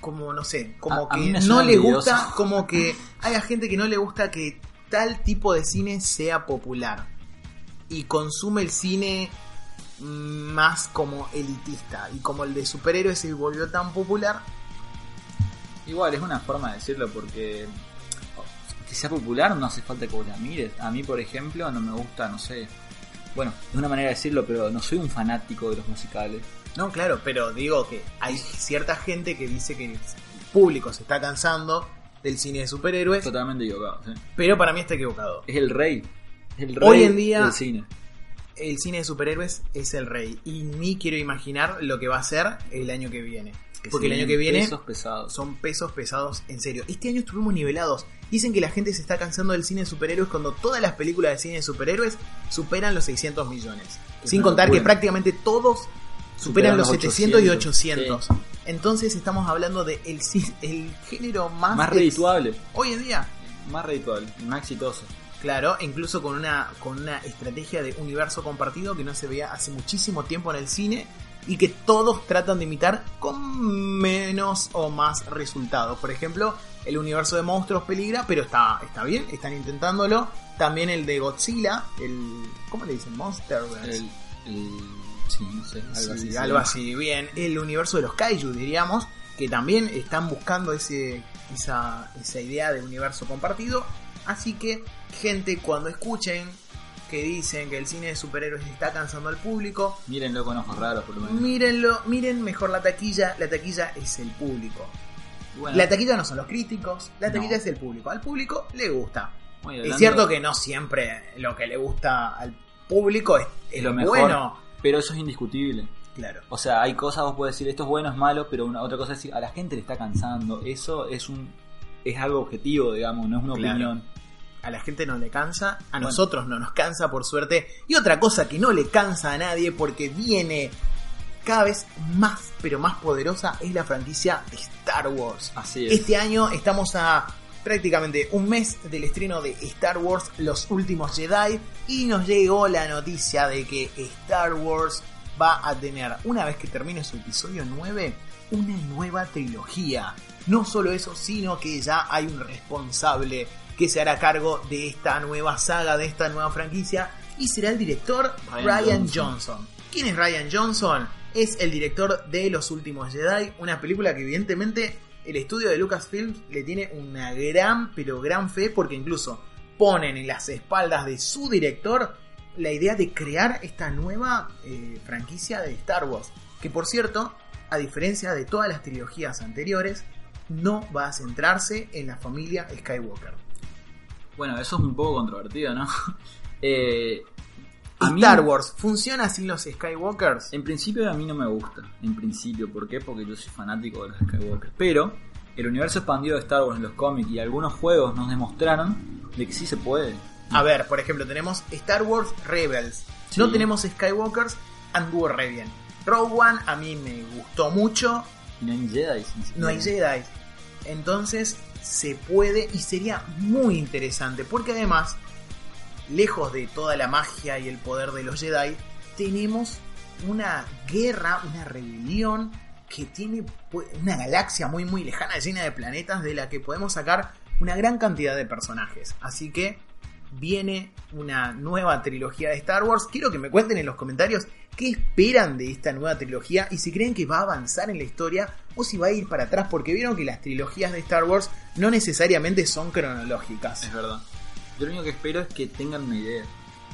Como, no sé, como A- que no le gusta. Como que haya gente que no le gusta que tal tipo de cine sea popular. Y consume el cine más como elitista. Y como el de superhéroes se volvió tan popular, Igual, es una forma de decirlo porque que sea popular no hace falta que vos la mires. A mí, por ejemplo, no me gusta, no sé. Bueno, es una manera de decirlo, pero no soy un fanático de los musicales. No, claro, pero digo que hay cierta gente que dice que el público se está cansando del cine de superhéroes, Totalmente equivocado. ¿sí? pero para mí está equivocado. Es el rey. Es el rey Hoy en día- del cine. El cine de superhéroes es el rey y ni quiero imaginar lo que va a ser el año que viene. Que Porque el año que viene Pesos pesados. son pesos pesados en serio. Este año estuvimos nivelados. Dicen que la gente se está cansando del cine de superhéroes cuando todas las películas de cine de superhéroes superan los 600 millones. Es Sin contar que prácticamente todos superan Superan los los 700 y 800. 800. Entonces estamos hablando de el, género más, Más redituable. hoy en día. Más redituable. Más exitoso. Claro, incluso con una, con una estrategia de universo compartido que no se veía hace muchísimo tiempo en el cine y que todos tratan de imitar con menos o más resultados. Por ejemplo, el universo de monstruos peligra, pero está, está bien, están intentándolo. También el de Godzilla, el... ¿Cómo le dicen? Monsterverse. El, el- sí, no sé. Algo Sí, así. algo sí. así, bien. El universo de los kaiju, diríamos, que también están buscando ese, esa, esa idea de universo compartido. Así que, gente, cuando escuchen que dicen que el cine de superhéroes está cansando al público, Mírenlo con ojos raros, por lo menos. mírenlo, miren mejor la taquilla. La taquilla es el público. Bueno, La taquilla no son los críticos, la taquilla No. es el público. Al público le gusta. Es cierto que no siempre lo que le gusta al público es, es lo mejor. bueno. Pero eso es indiscutible. Claro. O sea, hay cosas, vos podés decir esto es bueno, es malo, pero una, otra cosa es decir, a la gente le está cansando. Eso es un es algo objetivo, digamos, no es una Claro. opinión. A la gente no le cansa, a Bueno. nosotros no nos cansa por suerte. Y otra cosa que no le cansa a nadie porque viene cada vez más, pero más poderosa es la franquicia de Star Wars. Así es. Este año estamos a prácticamente un mes del estreno de Star Wars Los Últimos Jedi y nos llegó la noticia de que Star Wars va a tener, una vez que termine su episodio 9, una nueva trilogía. No solo eso, sino que ya hay un responsable que se hará cargo de esta nueva saga, de esta nueva franquicia, y será el director Ryan Ryan, Johnson. Johnson. ¿Quién es Ryan Johnson? Es el director de Los Últimos Jedi, una película que evidentemente el estudio de Lucasfilm le tiene una gran, pero gran fe, porque incluso ponen en las espaldas de su director la idea de crear esta nueva eh, franquicia de Star Wars. Que por cierto, a diferencia de todas las trilogías anteriores, no va a centrarse en la familia Skywalker. Bueno, eso es un poco controvertido, ¿no? Eh, a mí- Star Wars funciona sin los Skywalkers. En principio a mí no me gusta. En principio, ¿por qué? Porque yo soy fanático de los Skywalker. Pero el universo expandido de Star Wars en los cómics y algunos juegos nos demostraron de que sí se puede. A ver, por ejemplo, tenemos Star Wars Rebels. Sí. No tenemos Skywalkers, anduvo re bien. Rogue One a mí me gustó mucho, Y no hay Jedi. no hay Jedi. Entonces se puede y sería muy interesante, porque además, lejos de toda la magia y el poder de los Jedi, tenemos una guerra, una rebelión que tiene pu- una galaxia muy muy lejana, llena de planetas, de la que podemos sacar una gran cantidad de personajes. Así que viene una nueva trilogía de Star Wars. Quiero que me cuenten en los comentarios qué esperan de esta nueva trilogía y si creen que va a avanzar en la historia o si va a ir para atrás, porque vieron que las trilogías de Star Wars no necesariamente son cronológicas. Es verdad. Yo lo único que espero es que tengan una idea.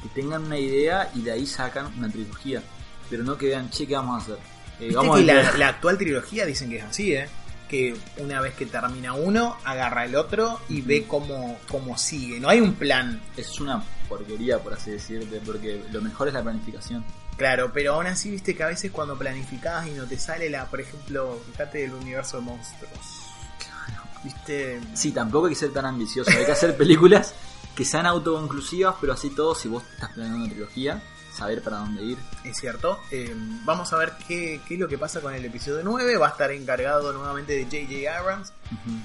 Que tengan una idea y de ahí sacan una trilogía. Pero no que vean, che, ¿qué vamos a hacer? Eh, Viste vamos que a la, la actual trilogía dicen que es así, ¿eh? Que una vez que termina uno, agarra el otro y ve cómo, cómo sigue. No hay un plan, Es una porquería, por así decirte, porque lo mejor es la planificación. Claro, pero aún así, viste que a veces cuando planificás y no te sale la, por ejemplo, fíjate del universo de monstruos. Viste, Sí, tampoco hay que ser tan ambicioso. Hay que hacer películas que sean autoconclusivas, pero así todo, si vos estás planeando una trilogía, saber para dónde ir. es cierto. Eh, vamos a ver qué, qué es lo que pasa con el episodio 9. Va a estar encargado nuevamente de J.J. Abrams,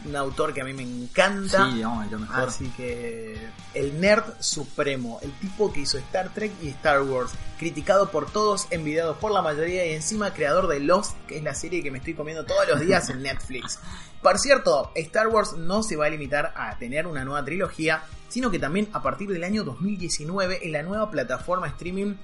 un autor que a mí me encanta. Sí, es lo mejor. Así que el nerd supremo, el tipo que hizo Star Trek y Star Wars, criticado por todos, envidiado por la mayoría y encima creador de Lost, que es la serie que me estoy comiendo todos los días en Netflix. Por cierto, Star Wars no se va a limitar a tener una nueva trilogía, sino que también a partir del año 2019 en la nueva plataforma streaming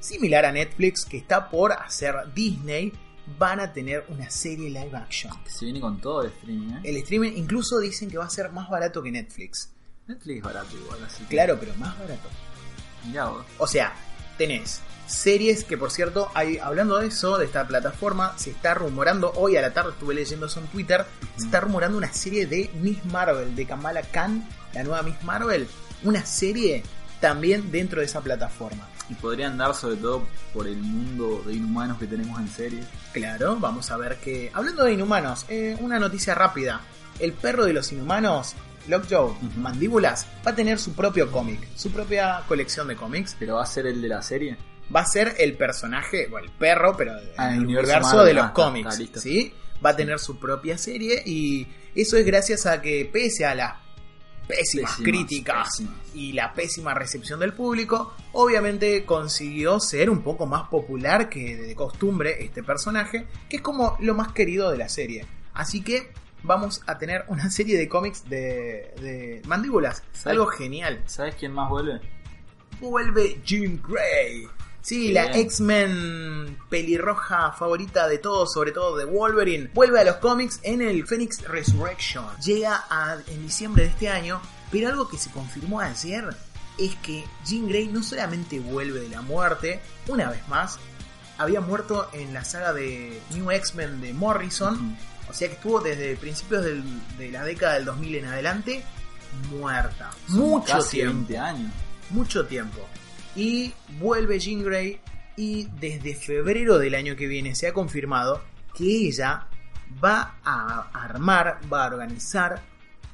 similar a Netflix que está por hacer Disney, van a tener una serie live action. Que se viene con todo el streaming, ¿eh? El streaming incluso dicen que va a ser más barato que Netflix. Netflix es barato igual, así que... Claro, pero más barato. Mirá vos. O sea, tenés series que por cierto, hay, hablando de eso, de esta plataforma, se está rumorando, hoy a la tarde estuve leyendo eso en Twitter, se está rumorando una serie de Miss Marvel, de Kamala Khan, la nueva Miss Marvel, una serie también dentro de esa plataforma. Y podrían dar sobre todo por el mundo de inhumanos que tenemos en series. Claro, vamos a ver que... Hablando de inhumanos, eh, una noticia rápida. El perro de los inhumanos, Lockjaw. Mandíbulas, va a tener su propio cómic, su propia colección de cómics. Pero va a ser el de la serie. va a ser el personaje, bueno, el perro, pero Ah, en el el universo de los Ah, cómics, está. ¿sí? Va a tener su propia serie y eso es gracias a que pese a las pésimas, Pésimas, críticas pésimas. y la pésima recepción del público, obviamente consiguió ser un poco más popular que de costumbre este personaje, que es como lo más querido de la serie. Así que vamos a tener una serie de cómics de, de mandíbulas, algo genial ¿Sabes quién más vuelve? vuelve Jean Grey. Sí, la. X-Men pelirroja favorita de todos, sobre todo de Wolverine, vuelve a los cómics en el Phoenix Resurrection. Llega a- en diciembre de este año, pero algo que se confirmó ayer es que Jean Grey no solamente vuelve de la muerte, una vez más, había muerto en la saga de New X-Men de Morrison, o sea que estuvo desde principios del- de la década del 2000 en adelante muerta. Son Mucho casi tiempo años. mucho tiempo. Y vuelve Jean Grey y desde febrero del año que viene se ha confirmado que ella va a armar, va a organizar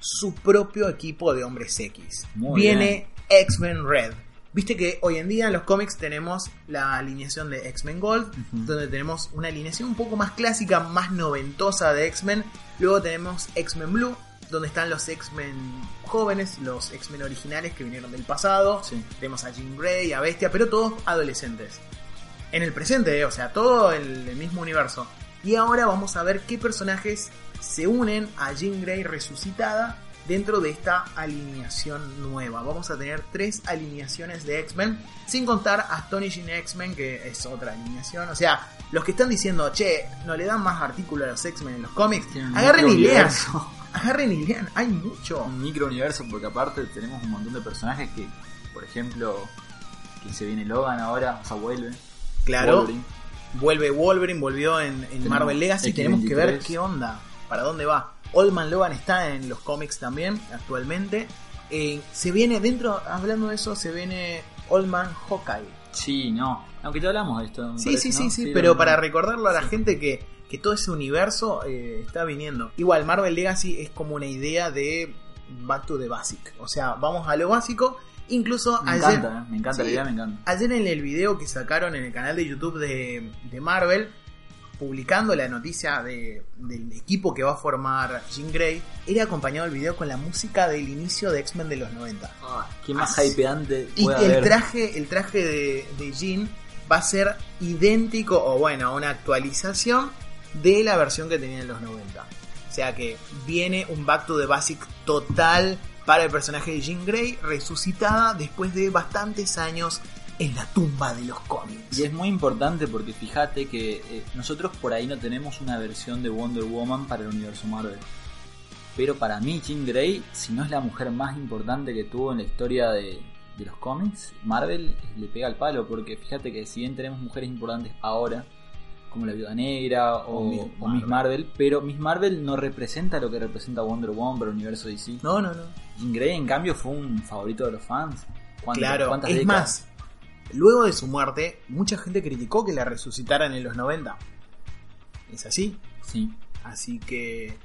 su propio equipo de hombres X. Muy viene X-Men Red. Viste que hoy en día en los cómics tenemos la alineación de X-Men Gold, donde tenemos una alineación un poco más clásica, más noventosa de X-Men. Luego tenemos X-Men Blue, donde están los X-Men jóvenes, los X-Men originales que vinieron del pasado. Sí. Tenemos a Jean Grey, a Bestia, pero todos adolescentes. En el presente, eh, o sea, todo el, el mismo universo. Y ahora vamos a ver qué personajes se unen a Jean Grey resucitada dentro de esta alineación nueva. Vamos a tener tres alineaciones de X-Men, sin contar Astonishing X-Men, que es otra alineación. O sea, los que están diciendo, che, no le dan más artículos a los X-Men en los cómics, agarren y lean. Agarren y lean, hay mucho. Un microuniverso, porque aparte tenemos un montón de personajes que, por ejemplo, que se viene Logan ahora, o sea, vuelve. Claro. Wolverine. Vuelve Wolverine, volvió en, en Marvel Legacy. X23. Tenemos que ver qué onda, para dónde va. Old Man Logan está en los cómics también, actualmente. Eh, se viene, dentro, hablando de eso, se viene Old Man Hawkeye. Sí, no. Aunque ya hablamos de esto. Sí, parece, sí, sí, sí, pero para recordarlo a la gente que, que todo ese universo eh, está viniendo. Igual, Marvel Legacy es como una idea de Back to the Basic. O sea, vamos a lo básico. Incluso Me ayer, encanta, me encanta Sí. la idea, me encanta. Ayer en el video que sacaron en el canal de YouTube de, de Marvel, publicando la noticia de- del equipo que va a formar Jean Grey, era acompañado el video con la música del inicio de X-Men de los 90. ¿Qué más Ah, hypeante Y el haber? traje, el traje de, de Jean va a ser idéntico, o bueno, una actualización de la versión que tenía en los 90. O sea que viene un back to the basic total para el personaje de Jean Grey, resucitada después de bastantes años en la tumba de los cómics. Y es muy importante porque fíjate que eh, nosotros por ahí no tenemos una versión de Wonder Woman para el universo Marvel. Pero para mí, Jean Grey, si no es la mujer más importante que tuvo en la historia de, de los cómics, Marvel le pega al palo. Porque fíjate que si bien tenemos mujeres importantes ahora, como la Viuda Negra o, O Miss o Miss Marvel, pero Miss Marvel no representa lo que representa Wonder Woman para el universo DC. No, no, no. Jean Grey, en cambio, fue un favorito de los fans. ¿Cuántas- Claro, cuántas es décadas? más, luego de su muerte, mucha gente criticó que la resucitaran en los 90. Es así. Sí. Así que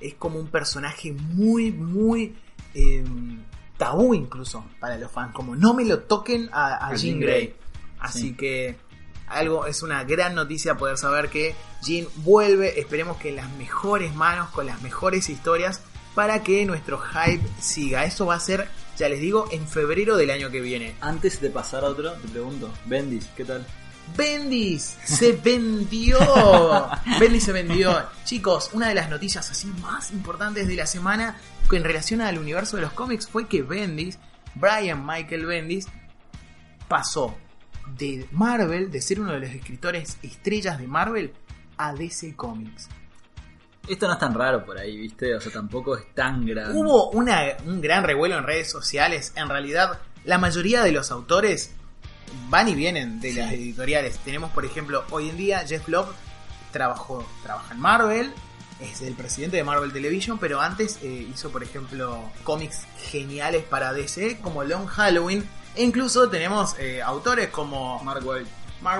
es como un personaje muy, muy eh, tabú incluso para los fans. Como no me lo toquen a, a A Jean Jean Grey. Grey. Así Sí. que algo es una gran noticia poder saber que Jean vuelve. Esperemos que en las mejores manos, con las mejores historias, para que nuestro hype siga. Eso va a ser, ya les digo, en febrero del año que viene. Antes de pasar a otro, te pregunto, Bendis, ¿qué tal? Bendis se vendió. Bendis se vendió. Chicos, una de las noticias así más importantes de la semana en relación al universo de los cómics fue que Bendis, Brian Michael Bendis, pasó de Marvel, de ser uno de los escritores estrellas de Marvel, a DC Comics. Esto no es tan raro por ahí, ¿viste? O sea, tampoco es tan grande. Hubo una- un gran revuelo en redes sociales. En realidad, la mayoría de los autores van y vienen de las editoriales. Tenemos, por ejemplo, hoy en día Jeff Love trabajó, trabaja en Marvel, es el presidente de Marvel Television, pero antes eh, hizo, por ejemplo, cómics geniales para DC, como Long Halloween. E incluso tenemos eh, autores como Mark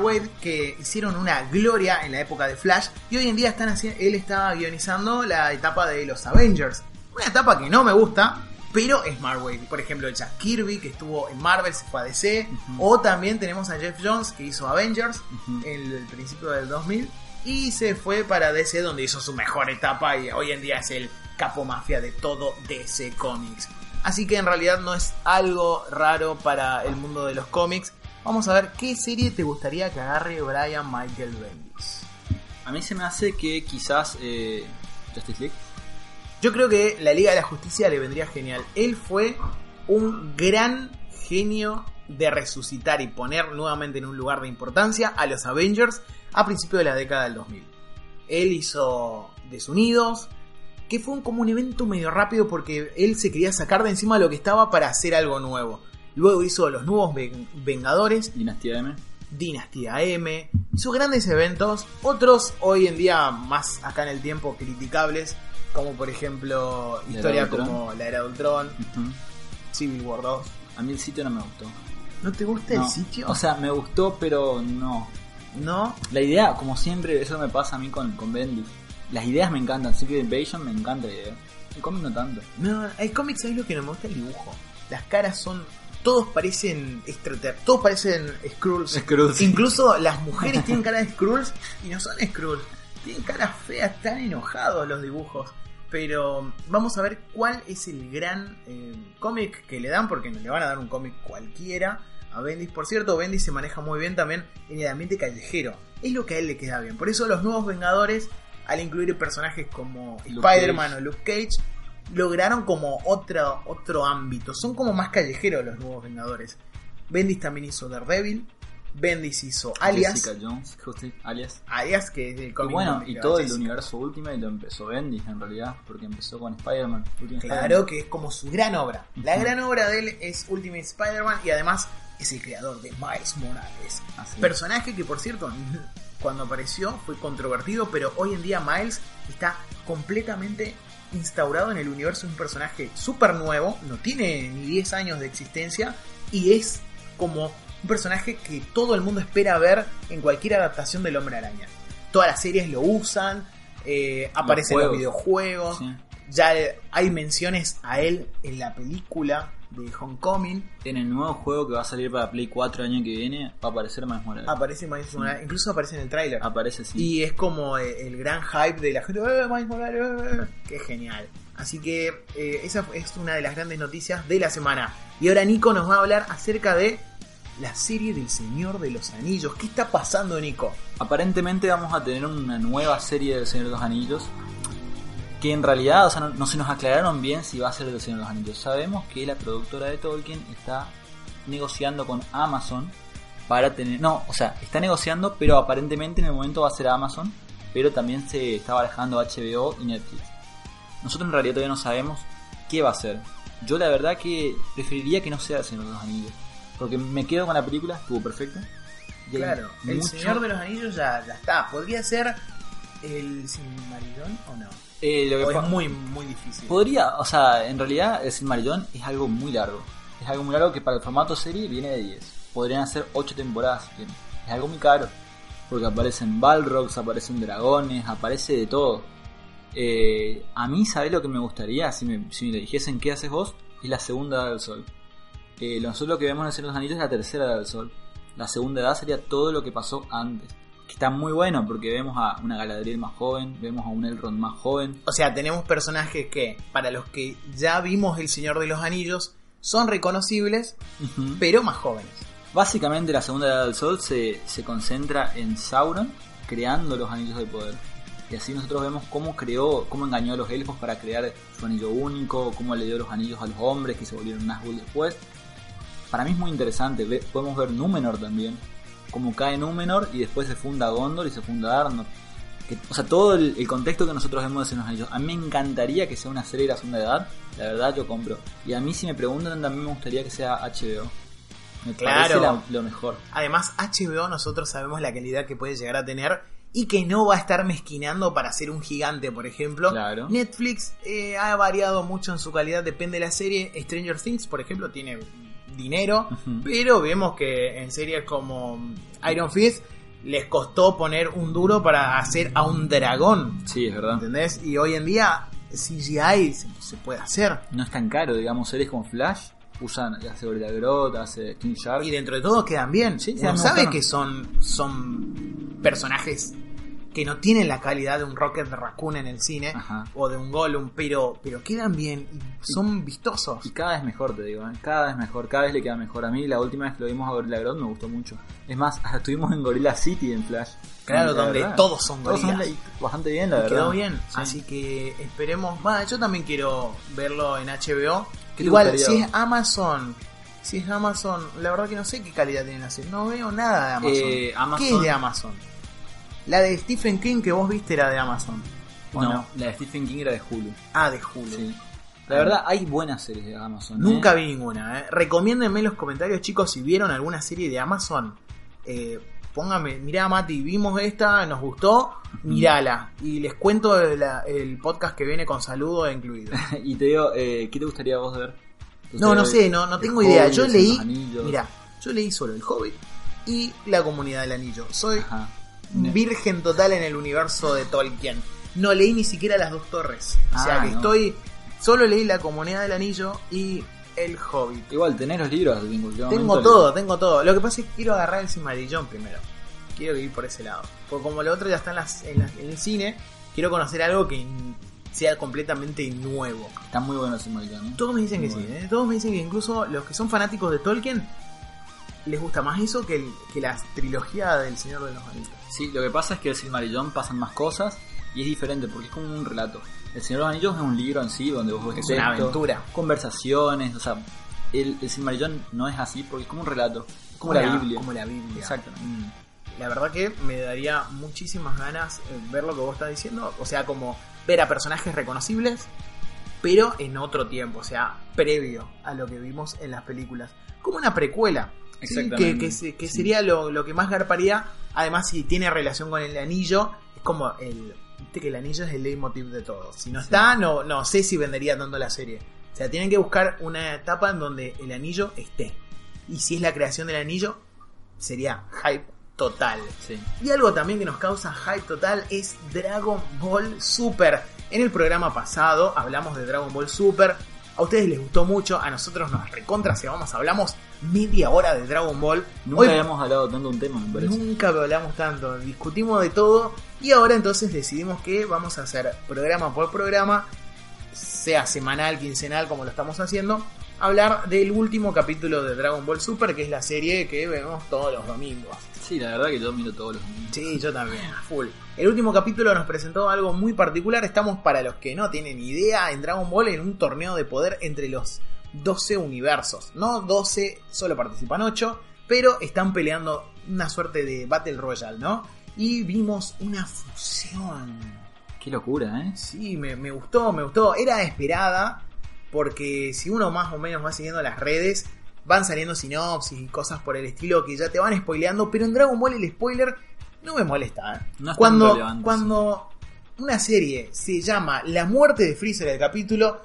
Waid que hicieron una gloria en la época de Flash y hoy en día están haciendo, él estaba guionizando la etapa de los Avengers. Una etapa que no me gusta, pero es Mark Waid. Por ejemplo, Jack Kirby que estuvo en Marvel, se fue a DC. O también tenemos a Jeff Jones que hizo Avengers en el principio del 2000 y se fue para DC donde hizo su mejor etapa y hoy en día es el capo mafia de todo DC Comics. Así que en realidad no es algo raro para el mundo de los cómics. Vamos a ver qué serie te gustaría que agarre Brian Michael Bendis. A mí se me hace que quizás eh, Justice League. Yo creo que la Liga de la Justicia le vendría genial. Él fue un gran genio de resucitar y poner nuevamente en un lugar de importancia a los Avengers a principios de la década del 2000. Él hizo Desunidos, que fue un, como un evento medio rápido porque él se quería sacar de encima lo que estaba para hacer algo nuevo. Luego hizo Los Nuevos Ven- Vengadores, Dinastía M. Dinastía M, hizo grandes eventos, otros hoy en día más acá en el tiempo criticables, como por ejemplo historia como La Era de Ultron. Civil War 2. A mí el sitio no me gustó. ¿No te gusta No. el sitio? O sea, me gustó, pero no. no. La idea, como siempre, eso me pasa a mí con, con Bendis. Las ideas me encantan. Secret Invasion me encanta la idea. El cómic no tanto. No, el cómic, ¿sabes lo que no me gusta? El dibujo. Las caras son. Todos parecen extraterrestres. Todos parecen Skrulls. Skrulls. Incluso las mujeres tienen cara de Skrulls y no son Skrulls. Tienen caras feas, están enojados los dibujos. Pero vamos a ver cuál es el gran eh, cómic que le dan, porque no le van a dar un cómic cualquiera a Bendis. Por cierto, Bendis se maneja muy bien también en el ambiente callejero. Es lo que a él le queda bien. Por eso los nuevos Vengadores, al incluir personajes como Spider-Man o Luke Cage, lograron como otro, otro ámbito. Son como más callejeros los nuevos Vengadores. Bendis también hizo Daredevil. Bendis hizo Alias. Jessica Jones, Justice, alias. Alias, que es el Y cómic. bueno, de y todo el universo Ultimate lo empezó Bendis en realidad, porque empezó con Spider-Man. Claro que es como su gran obra. La gran obra de él es Ultimate Spider-Man y además es el creador de Miles Morales. Así. Personaje que, por cierto, cuando apareció fue controvertido, pero hoy en día Miles está completamente instaurado en el universo. Un personaje súper nuevo, no tiene ni 10 años de existencia y es como un personaje que todo el mundo espera ver en cualquier adaptación del Hombre Araña. Todas las series lo usan, eh, aparece en los juegos. videojuegos. Sí. Ya hay menciones a él en la película de Homecoming. En el nuevo juego que va a salir para Play 4 el año que viene, va a aparecer Miles Morales. Aparece Miles Morales, incluso aparece en el tráiler. Aparece sí. Y es como eh, el gran hype de la gente. ¡Eh, Miles Morales! eh, eh". ¡Qué genial! Así que eh, esa es una de las grandes noticias de la semana. Y ahora Nico nos va a hablar acerca de la serie del Señor de los Anillos. ¿Qué está pasando, Nico? Aparentemente vamos a tener una nueva serie del Señor de los Anillos. Que en realidad, o sea, no, no se nos aclararon bien si va a ser el Señor de los Anillos. Sabemos que la productora de Tolkien está negociando con Amazon para tener... No, o sea, está negociando, pero aparentemente en el momento va a ser Amazon, pero también se está barajando HBO y Netflix. Nosotros en realidad todavía no sabemos qué va a ser. Yo la verdad que preferiría que no sea el Señor de los Anillos, porque me quedo con la película, estuvo hay Claro, el mucho- Señor de los Anillos ya, ya está. ¿Podría ser el Silmarillion o no? Eh, lo que O es muy, muy difícil. Podría, o sea, en realidad el Silmarillion es algo muy largo. Es algo muy largo que para el formato serie viene de 10. Podrían hacer 8 temporadas. Es algo muy caro. Porque aparecen Balrogs, aparecen dragones, aparece de todo. Eh, a mí, ¿sabés lo que me gustaría? Si me, si me dijesen qué haces vos, es la segunda edad del sol. Eh, nosotros lo que vemos en los Anillos es la tercera edad del sol. La segunda edad sería todo lo que pasó antes. Que está muy bueno porque vemos a una Galadriel más joven, vemos a un Elrond más joven. O sea, tenemos personajes que, para los que ya vimos El Señor de los Anillos, son reconocibles, pero más jóvenes. Básicamente la segunda edad del sol se, se concentra en Sauron creando los anillos del poder. Y así nosotros vemos cómo creó, cómo engañó a los elfos para crear su anillo único, cómo le dio los anillos a los hombres que se volvieron Nazgûl después. Para mí es muy interesante, ve- podemos ver Númenor también, cómo cae Númenor y después se funda Gondor y se funda Arnor. Que- o sea, todo el, el contexto que nosotros vemos de los anillos. A mí me encantaría que sea una serie de la segunda edad, la verdad yo compro. Y a mí si me preguntan también me gustaría que sea HBO. Me Claro. parece la- lo mejor. Además, HBO nosotros sabemos la calidad que puede llegar a tener y que no va a estar mezquinando para ser un gigante, por ejemplo. Claro. Netflix eh, ha variado mucho en su calidad, depende de la serie. Stranger Things, por ejemplo, tiene dinero, pero vemos que en series como Iron Fist les costó poner un duro para hacer a un dragón, Sí, es verdad. ¿entendés? Y hoy en día CGI se, se puede hacer. No es tan caro, digamos, series como Flash usan, hace Gorilla Grodd, hace King Shark. Y dentro de todo quedan bien. Sí, Uno sabe que son, son personajes que no tienen la calidad de un Rocket Raccoon en el cine Ajá. o de un Gollum, pero, pero quedan bien y son vistosos. Y cada vez mejor, te digo, ¿eh? cada vez mejor, cada vez le queda mejor. A mí la última vez que lo vimos a Gorilla Grodd me gustó mucho. Es más, estuvimos en Gorilla City en Flash. Claro, Y la donde verdad, todos son todos gorilas. y bastante bien, la Y verdad. quedó bien, Sí. así que esperemos. Va, yo también quiero verlo en HBO. ¿Qué te Igual, si es Amazon, si es Amazon, la verdad que no sé qué calidad tienen así. No veo nada de Amazon. Eh, Amazon- ¿Qué es de Amazon? La de Stephen King que vos viste era de Amazon. ¿o No, no? la de Stephen King era de Hulu. Ah, de Hulu. Sí. La verdad, hay buenas series de Amazon. ¿eh? Nunca vi ninguna. ¿eh? Recomiéndenme en los comentarios, chicos, si vieron alguna serie de Amazon. Eh, pónganme, mirá, Mati, vimos esta, nos gustó, mirala. Y les cuento el, el podcast que viene con saludo incluido. y te digo, eh, ¿qué te gustaría vos ver? ¿Te No, no sé, no, no tengo idea. Hobbit, Yo leí, mirá, yo leí solo El Hobbit y La Comunidad del Anillo. Soy Ajá. Virgen total en el universo de Tolkien. No leí ni siquiera las dos torres. O sea Ah, que no. estoy. Solo leí La Comunidad del Anillo y El Hobbit. Igual, tenés los libros cualquier Tengo todo, tengo todo. Lo que pasa es que quiero agarrar el Silmarillón primero. Quiero ir por ese lado. Porque como lo otro ya está en, las- en las- en el cine, quiero conocer algo que sea completamente nuevo. Está muy bueno ese Silmarillion, ¿eh? Todos me dicen que sí. ¿eh? todos me dicen que incluso los que son fanáticos de Tolkien les gusta más eso que, el- que la trilogía del Señor de los Anillos. Sí, lo que pasa es que el Silmarillón pasan más cosas y es diferente porque es como un relato. El Señor de los Anillos es un libro en sí donde vos ves Es una aventura. conversaciones, o sea, el, el Silmarillón no es así porque es como un relato, es como la Biblia. Como la Biblia. Exactamente. Mm. La verdad que me daría muchísimas ganas eh, ver lo que vos estás diciendo. O sea, como ver a personajes reconocibles, pero en otro tiempo, o sea, previo a lo que vimos en las películas. Como una precuela. Que, sería lo, lo que más garparía. Además, si tiene relación con el anillo, es como el. Viste que el anillo es el leitmotiv de todo. Si no está, no, no sé si vendería tanto la serie. O sea, tienen que buscar una etapa en donde el anillo esté. Y si es la creación del anillo, sería hype total. Sí. Y algo también que nos causa hype total es Dragon Ball Super. En el programa pasado hablamos de Dragon Ball Super. A ustedes les gustó mucho, a nosotros nos recontra vamos, hablamos media hora de Dragon Ball. Nunca Hoy habíamos hablado tanto de un tema, me parece. nunca hablamos tanto, discutimos de todo y ahora entonces decidimos que vamos a hacer programa por programa, sea semanal, quincenal como lo estamos haciendo, hablar del último capítulo de Dragon Ball Super, que es la serie que vemos todos los domingos. Sí, la verdad que yo miro todos los domingos. Sí, yo también, full. El último capítulo nos presentó algo muy particular. Estamos, para los que no tienen idea, en Dragon Ball en un torneo de poder entre los 12 universos. No 12, solo participan 8, pero están peleando una suerte de Battle Royale, ¿no? Y vimos una fusión. Qué locura, ¿eh? Sí, me, me gustó, me gustó. Era esperada, porque si uno más o menos va siguiendo las redes, van saliendo sinopsis y cosas por el estilo que ya te van spoileando, pero en Dragon Ball el spoiler no me molesta. ¿eh? No cuando, cuando una serie se llama La muerte de Freezer el capítulo,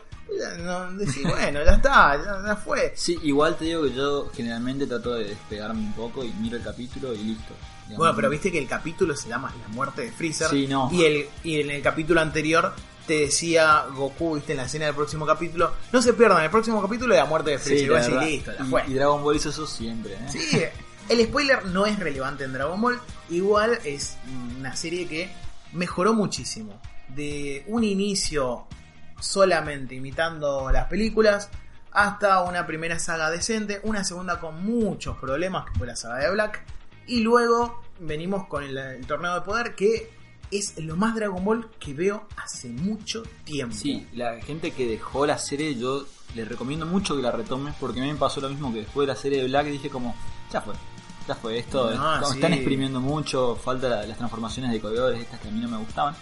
no, decís, bueno, ya está, ya, ya fue. Sí, igual te digo que yo generalmente trato de despegarme un poco y miro el capítulo y listo. Digamos. Bueno, pero viste que el capítulo se llama La muerte de Freezer. Sí, no. Y, el, y en el capítulo anterior te decía Goku, viste, en la escena del próximo capítulo, no se pierdan el próximo capítulo de La muerte de Sí, Freezer. Y la vos decís, verdad. listo, Y- fue. Y, Dragon Ball hizo eso siempre, ¿eh? Sí, el spoiler no es relevante en Dragon Ball. Igual es una serie que mejoró muchísimo. De un inicio solamente imitando las películas hasta una primera saga decente, una segunda con muchos problemas que fue la saga de Black y luego venimos con el, el torneo de poder que es lo más Dragon Ball que veo hace mucho tiempo. Sí, la gente que dejó la serie, yo les recomiendo mucho que la retomes porque a mí me pasó lo mismo que después de la serie de Black dije como, ya fue, ya fue esto, No, sí. están exprimiendo mucho, falta la- las transformaciones de colores, estas que a mí no me gustaban.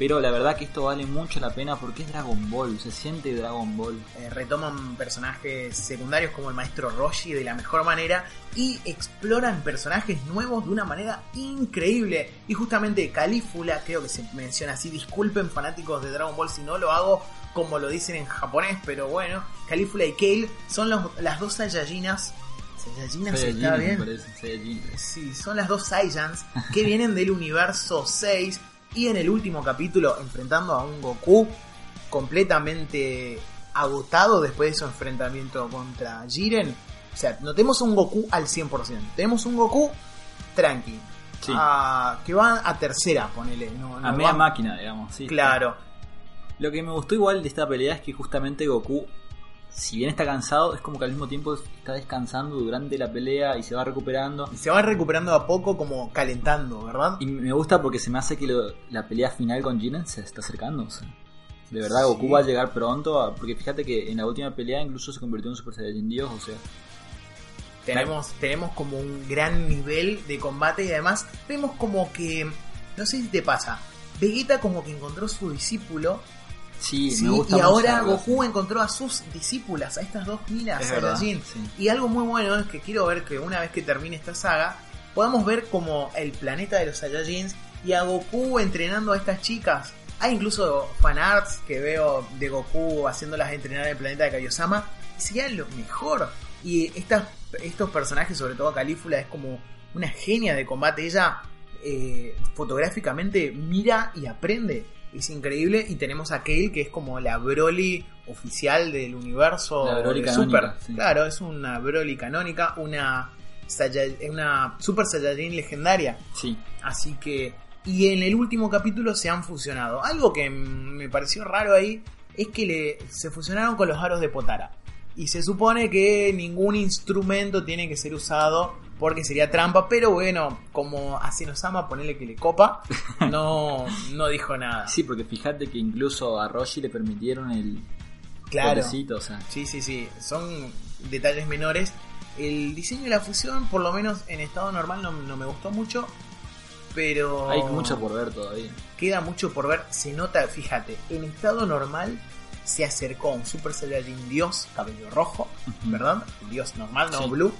Pero la verdad que esto vale mucho la pena porque es Dragon Ball, se siente Dragon Ball. Eh, retoman personajes secundarios como el maestro Roshi de la mejor manera y exploran personajes nuevos de una manera increíble. Y justamente Calífula, creo que se menciona así, disculpen fanáticos de Dragon Ball si no lo hago como lo dicen en japonés, pero bueno, Calífula y Kale son los- las dos Saiyajinas. ¿Saiyajinas Saiyajin, está bien? parece. Sí, son las dos Saiyans que vienen del universo 6 y en el último capítulo enfrentando a un Goku completamente agotado después de su enfrentamiento contra Jiren. O sea, no tenemos un Goku al 100%, tenemos un Goku tranqui. Sí. a- que va a tercera, ponele. No, no a media máquina, digamos, sí. Claro. Lo que me gustó igual de esta pelea es que justamente Goku, si bien está cansado, es como que al mismo tiempo está descansando durante la pelea y se va recuperando. Se va recuperando a poco como calentando, ¿verdad? Y me gusta porque se me hace que lo- la pelea final con Jiren se está acercando. o sea. de verdad, Sí. Goku va a llegar pronto. a- porque fíjate que en la última pelea incluso se convirtió en Super Saiyajin Dios. O sea, Tenemos, tenemos como un gran nivel de combate y además vemos como que, no sé si te pasa, Vegeta como que encontró su discípulo sí, ¿sí? me gusta y ahora Goku encontró a sus discípulas, a estas dos minas Saiyajin. sí. Y algo muy bueno es que quiero ver que una vez que termine esta saga, podamos ver como el planeta de los Saiyajins y a Goku entrenando a estas chicas. Hay incluso fanarts que veo de Goku haciéndolas entrenar en el planeta de Kaiosama. Y sería lo mejor. Y estas, estos personajes, sobre todo Calífula, es como una genia de combate. Ella eh, fotográficamente mira y aprende. Es increíble. Y tenemos a Kale, que es como la Broly oficial del universo La Broly de canónica, Super. sí. Claro, es una Broly canónica, una, una Super Saiyajin legendaria. Sí, Así que. Y en el último capítulo se han fusionado. Algo que me pareció raro ahí es que le, se fusionaron con los aros de Potara. Y se supone que ningún instrumento tiene que ser usado porque sería trampa. Pero bueno, como a Senosama ponerle que le copa, no, no dijo nada. sí, porque fíjate que incluso a Roshi le permitieron el claro. o sea. Sí, sí, sí. Son detalles menores. El diseño de la fusión, por lo menos en estado normal, no, no me gustó mucho. Pero. Hay mucho por ver todavía. Queda mucho por ver. Se nota, fíjate, en estado normal se acercó a un Super Saiyajin Dios, cabello rojo, Ujú. ¿verdad? Dios normal, no Sí. blue.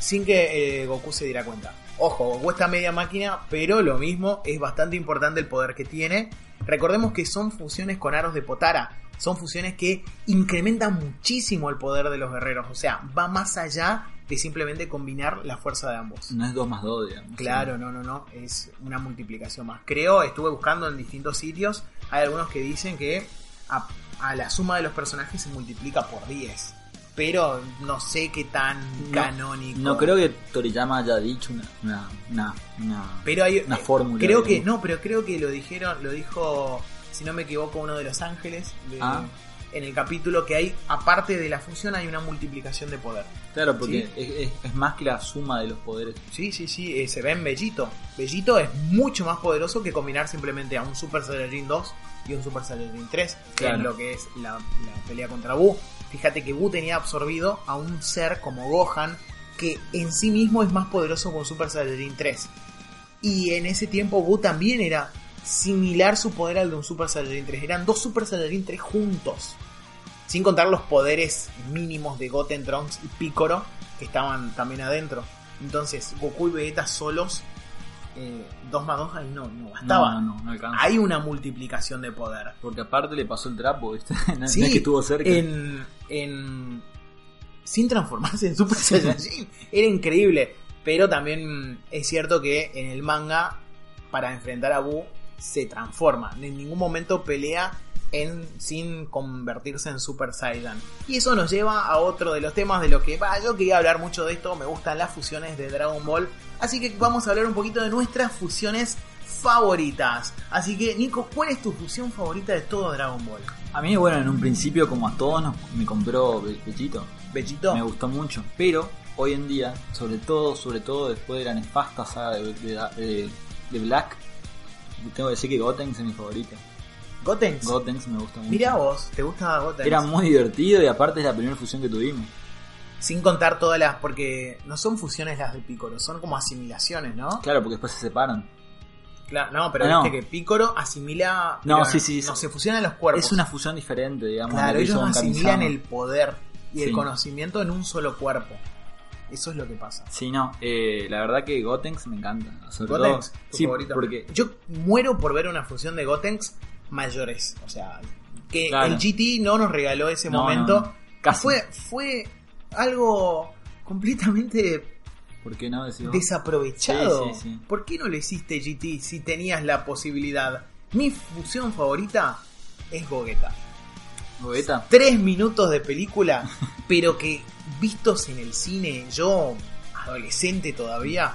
Sin que eh, Goku se diera cuenta. Ojo, Goku está media máquina, pero lo mismo, es bastante importante el poder que tiene. Recordemos que son fusiones con aros de Potara. Son fusiones que incrementan muchísimo el poder de los guerreros. O sea, va más allá de simplemente combinar la fuerza de ambos. No es 2 más 2, digamos. Claro, no, no, no, es una multiplicación más. Creo, estuve buscando en distintos sitios, hay algunos que dicen que a, a la suma de los personajes se multiplica por 10. Pero no sé qué tan No, canónico. No creo que Toriyama haya dicho una, una, una, una- pero hay una fórmula. Creo que no, pero creo que lo dijeron, lo dijo, si no me equivoco, uno de los ángeles de, Ah. en el capítulo que hay, aparte de la fusión, hay una multiplicación de poder. Claro, porque Sí. es, es- es más que la suma de los poderes. Sí, sí, sí, eh, se ve en Bellito. Bellito es mucho más poderoso que combinar simplemente a un Super Saiyajin 2 y un Super Saiyajin 3, que Claro. es lo que es la, la pelea contra Buu. Fíjate que Buu tenía absorbido a un ser como Gohan, que en sí mismo es más poderoso que un Super Saiyajin 3. Y en ese tiempo Buu también era similar su poder al de un Super Saiyajin 3. Eran dos Super Saiyajin 3 juntos. Sin contar los poderes mínimos de Goten, Trunks y Piccolo que estaban también adentro. Entonces, Goku y Vegeta solos, 2 más 2 ahí no, no bastaba. No, no, no. Hay una multiplicación de poder. Porque aparte le pasó el trapo, ¿viste? No, Sí, es que estuvo cerca. En, en- sin transformarse en Super Saiyajin. Era increíble. Pero también es cierto que en el manga, para enfrentar a Buu, se transforma. En ningún momento pelea en, sin convertirse en Super Saiyan. Y eso nos lleva a otro de los temas de lo que. Yo quería hablar mucho de esto. Me gustan las fusiones de Dragon Ball. Así que vamos a hablar un poquito de nuestras fusiones favoritas. Así que, Nico, ¿cuál es tu fusión favorita de todo Dragon Ball? A mí, bueno, en un principio, como a todos, nos- me compró Be- Bellito. ¿Bellito? Me gustó mucho. Pero hoy en día, sobre todo, sobre todo después de la nefasta saga de, de, de- de Black, tengo que decir que Gotenks es mi favorito. Gotenks. Gotenks me gusta mucho. Mira vos, ¿te gusta Gotenks? Era muy divertido y aparte es la primera fusión que tuvimos. Sin contar todas las. Porque no son fusiones las de Piccolo, son como asimilaciones, ¿no? Claro, porque después se separan. Claro, no, pero Ah, no. viste que Piccolo asimila. No, sí, sí, No, se fusionan los cuerpos. Es una fusión diferente, digamos. Claro, ellos asimilan Kamisama. el poder y el conocimiento en un solo cuerpo. Eso es lo que pasa. Sí, no, eh, la verdad que Gotenks me encanta. Sobre Gotenks, todo, tu sí, favorito. porque Yo muero por ver una fusión de Gotenks mayores. O sea, que Claro. el GT no nos regaló ese No, momento. no. Casi. Fue, fue algo completamente ¿Por qué no desaprovechado. Sí, sí, sí. ¿Por qué no lo hiciste GT si tenías la posibilidad? Mi fusión favorita es Gogeta. Gogeta. Tres minutos de película, pero que vistos en el cine, yo, adolescente todavía,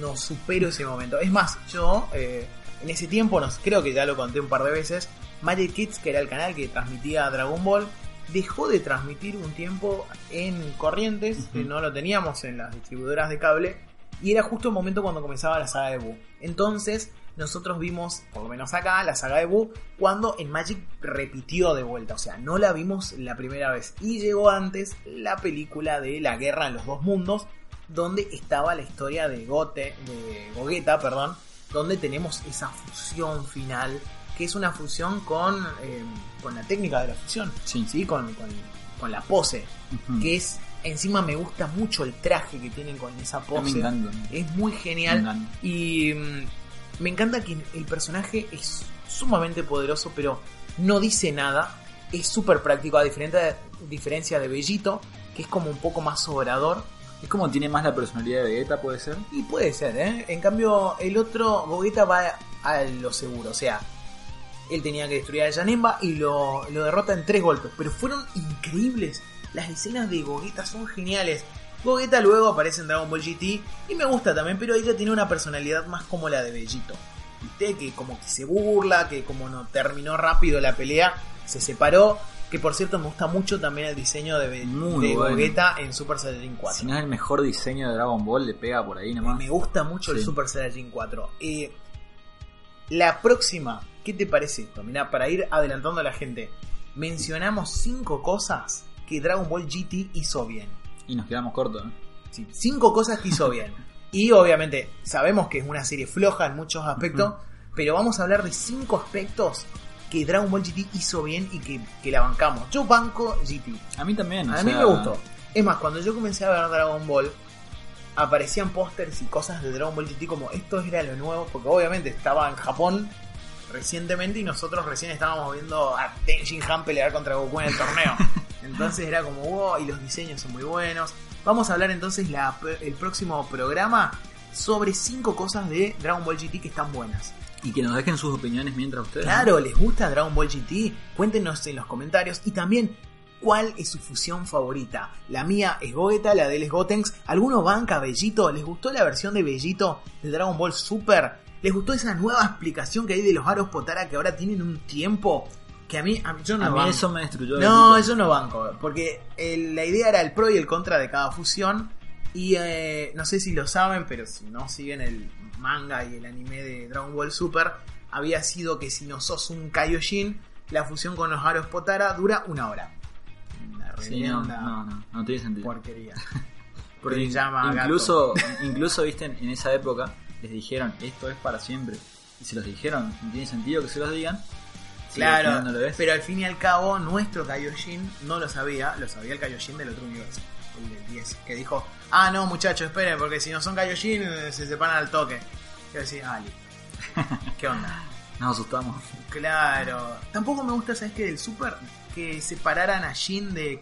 no supero ese momento. Es más, yo, eh, en ese tiempo, no, creo que ya lo conté un par de veces, Magic Kids, que era el canal que transmitía Dragon Ball, dejó de transmitir un tiempo en Corrientes, que no lo teníamos en las distribuidoras de cable, y era justo el momento cuando comenzaba la saga de Buu. Entonces, nosotros vimos, por lo menos acá, la saga de Buu, cuando en Magic repitió de vuelta, o sea, no la vimos la primera vez. Y llegó antes la película de La Guerra en los Dos Mundos, donde estaba la historia de Gote, de Gogeta, perdón, donde tenemos esa fusión final, que es una fusión con, eh, con la técnica de la fusión, Sí. ¿sí? Con, con- con la pose, que es, encima me gusta mucho el traje que tienen con esa pose. me encanta. Es muy genial. Y mm, me encanta que el personaje es sumamente poderoso, pero no dice nada. Es súper práctico, a diferente- diferencia de Bellito, que es como un poco más sobrador. Es como tiene más la personalidad de Vegeta, puede ser. Y puede ser, ¿eh? En cambio, el otro, Gogeta va a lo seguro. O sea, él tenía que destruir a Janemba y lo, lo derrota en tres golpes. Pero fueron increíbles. Las escenas de Gogeta son geniales. Gogeta luego aparece en Dragon Ball GT y me gusta también, pero ella tiene una personalidad más como la de Bellito. ¿Viste? Que como que se burla, que como no terminó rápido la pelea, se separó. Que por cierto me gusta mucho también el diseño de, Muy de bueno. Gogeta en Super Saiyajin 4. Si no es el mejor diseño de Dragon Ball, le pega por ahí nomás. Me gusta mucho el. Super Saiyajin 4. Eh, la próxima, ¿qué te parece esto? Mirá, para ir adelantando a la gente, mencionamos cinco cosas que Dragon Ball GT hizo bien. Y nos quedamos cortos, ¿no? Sí, cinco cosas que hizo bien. Y obviamente sabemos que es una serie floja en muchos aspectos, pero vamos a hablar de cinco aspectos que Dragon Ball GT hizo bien y que, que la bancamos. Yo banco GT. A mí también. o A mí sea, me gustó. Es más, cuando yo comencé a ver Dragon Ball, aparecían pósters y cosas de Dragon Ball GT como esto era lo nuevo, porque obviamente estaba en Japón recientemente y nosotros recién estábamos viendo a Tenshin Han pelear contra Goku en el torneo. Entonces era como, wow, y los diseños son muy buenos. Vamos a hablar entonces la- el próximo programa sobre 5 cosas de Dragon Ball GT que están buenas. Y que nos dejen sus opiniones mientras ustedes. Claro, ¿les gusta Dragon Ball GT? Cuéntenos en los comentarios y también cuál es su fusión favorita. La mía es Gogeta, la de él es Gotenks. ¿Alguno banca Bellito? ¿Les gustó la versión de Bellito de Dragon Ball Super? ¿Les gustó esa nueva explicación que hay de los aros Potara que ahora tienen un tiempo? Que a mí, a mí- yo no a mí eso me destruyó. No, yo no banco. Porque el- la idea era el pro y el contra de cada fusión. Y eh, no sé si lo saben, pero si no siguen el manga y el anime de Dragon Ball Super, había sido que si no sos un Kaioshin, la fusión con los aros Potara dura una hora. Una Sí, no, no, no, no tiene sentido. porquería. Porque Se llama incluso, incluso viste, en, en esa época les dijeron esto es para siempre. Y se los dijeron, no tiene sentido que se los digan. Claro, no pero al fin y al cabo, nuestro Kaioshin no lo sabía, lo sabía el Kaioshin del otro universo, el del 10, que dijo: Ah, no, muchachos, esperen, porque si no son Kaioshin, eh, se separan al toque. Yo decía, ah, listo. ¿Qué onda? Nos asustamos. Claro. Tampoco me gusta, ¿sabes qué? Del Super, que separaran a Jin de.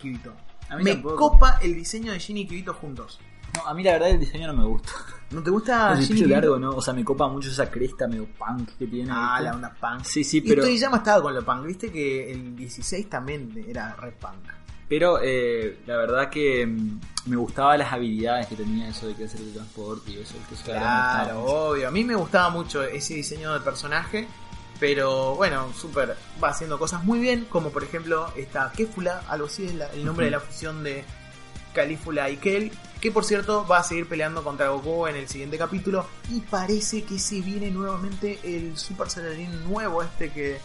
A mí Me tampoco. copa el diseño de Jin y Kirito juntos. No, a mí la verdad el diseño no me gusta. ¿No te gusta el y pelo largo, ¿no? O sea, me copa mucho esa cresta medio punk que tiene. Ah, ¿viste? la onda punk. Sí, sí, Y pero, Toriyama estaba con lo punk, viste que el 16 también era red punk. Pero eh, la verdad que mm, me gustaban las habilidades que tenía eso de que hacer el transporte y eso. que eso gustaba Claro, obvio. A mí me gustaba mucho ese diseño del personaje. Pero bueno, Super va haciendo cosas muy bien. Como por ejemplo esta Kéfula, algo así es la- el nombre de la fusión de Calífula y Kel. Que por cierto va a seguir peleando contra Goku en el siguiente capítulo. Y parece que se viene nuevamente el Super Saiyajin nuevo este que...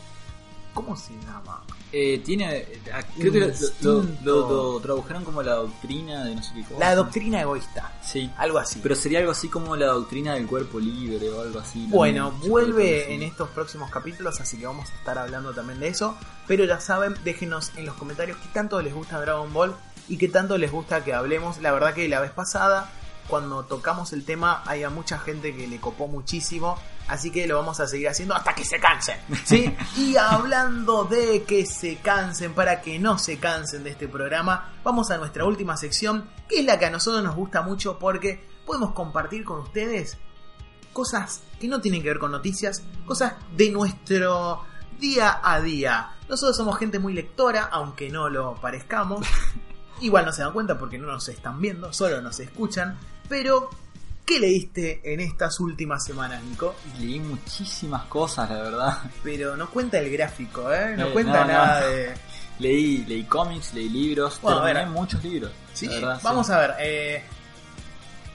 ¿Cómo se llama? Eh, tiene. eh, Creo que lo, lo- lo- Instinto. lo tradujeron como la doctrina de no sé qué cosa. La doctrina egoísta. Sí. Algo así. Pero sería algo así como la doctrina del cuerpo libre o algo así. Bueno, vuelve en estos próximos capítulos, así que vamos a estar hablando también de eso. Pero ya saben, déjenos en los comentarios qué tanto les gusta Dragon Ball y qué tanto les gusta que hablemos. La verdad que la vez pasada, cuando tocamos el tema, había mucha gente que le copó muchísimo. Así que lo vamos a seguir haciendo hasta que se cansen. ¿sí? y hablando de que se cansen, para que no se cansen de este programa, vamos a nuestra última sección, que es la que a nosotros nos gusta mucho porque podemos compartir con ustedes cosas que no tienen que ver con noticias, cosas de nuestro día a día. Nosotros somos gente muy lectora, aunque no lo parezcamos. Igual no se dan cuenta porque no nos están viendo, solo nos escuchan. Pero, ¿qué leíste en estas últimas semanas, Nico? Leí muchísimas cosas, la verdad. Pero no cuenta el gráfico, ¿eh? No Eh, cuenta no, no. nada de... Leí, leí cómics, leí libros, Bueno, a terminé ver. muchos libros. Sí, la verdad, vamos sí. a ver. eh,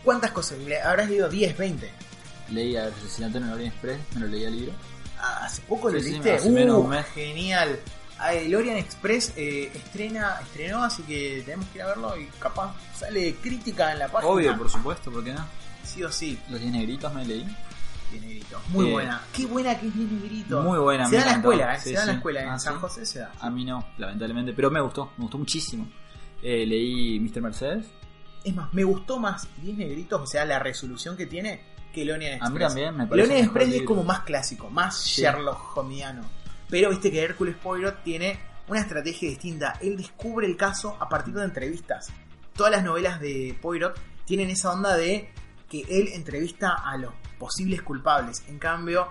¿Cuántas cosas? ¿Habrás leído 10, 20? Leí a ver, Asesinato en el Orient Express, me lo leí al libro. Ah, ¿Hace poco lo Sí, sí, leíste? menos un Uh, mes. Genial. El Orient Express eh, estrena, estrenó, así que tenemos que ir a verlo y capaz sale crítica en la página. Obvio, por supuesto, ¿por qué no? Sí o sí, Los 10 negritos me leí. tiene negrito. Muy Eh, buena. Qué buena que es Bien Negrito. Muy buena, Se da en la escuela, eh, Sí, se da en la escuela. En Ah, San. José se da. A mí no, lamentablemente, pero me gustó, me gustó muchísimo. Eh, leí Mr. Mercedes. Es más, me gustó más 10 negritos, o sea, la resolución que tiene, que el Orient A Express. mí también me parece. Mejor Express es como más clásico, más Sí. Sherlock Holmesiano. Pero viste que Hércules Poirot tiene una estrategia distinta. Él descubre el caso a partir de entrevistas. Todas las novelas de Poirot tienen esa onda de que él entrevista a los posibles culpables. En cambio,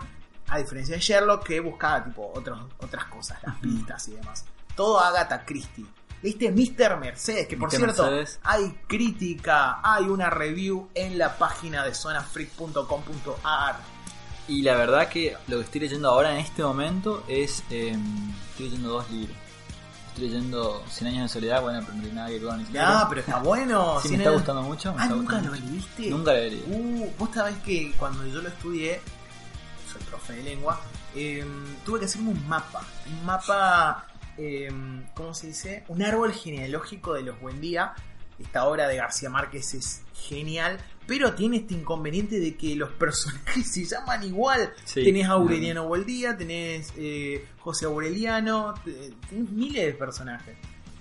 a diferencia de Sherlock, que buscaba tipo otros, otras cosas, las pistas y demás. Todo Agatha Christie. ¿Viste? Mr. Mercedes, que por Mr. cierto, Mercedes. hay crítica, hay una review en la página de zonafreak.com.ar. Y la verdad que lo que estoy leyendo ahora en este momento es. eh, estoy leyendo dos libros. Estoy leyendo 100 años de soledad, bueno, pero no tiene nada que ver con el Ya, pero está bueno. Sí, me está gustando mucho. Me Ah, está ¿nunca lo mucho. leíste? Nunca lo leído. Uh, vos sabés que cuando yo lo estudié, soy profe de lengua, eh, tuve que hacerme un mapa. Un mapa, eh, ¿cómo se dice? Un árbol genealógico de los Buendía. Esta obra de García Márquez es genial, pero tiene este inconveniente de que los personajes se llaman igual. Sí. tenés a Aureliano Buendía, tenés eh, José Aureliano, te- tenés miles de personajes.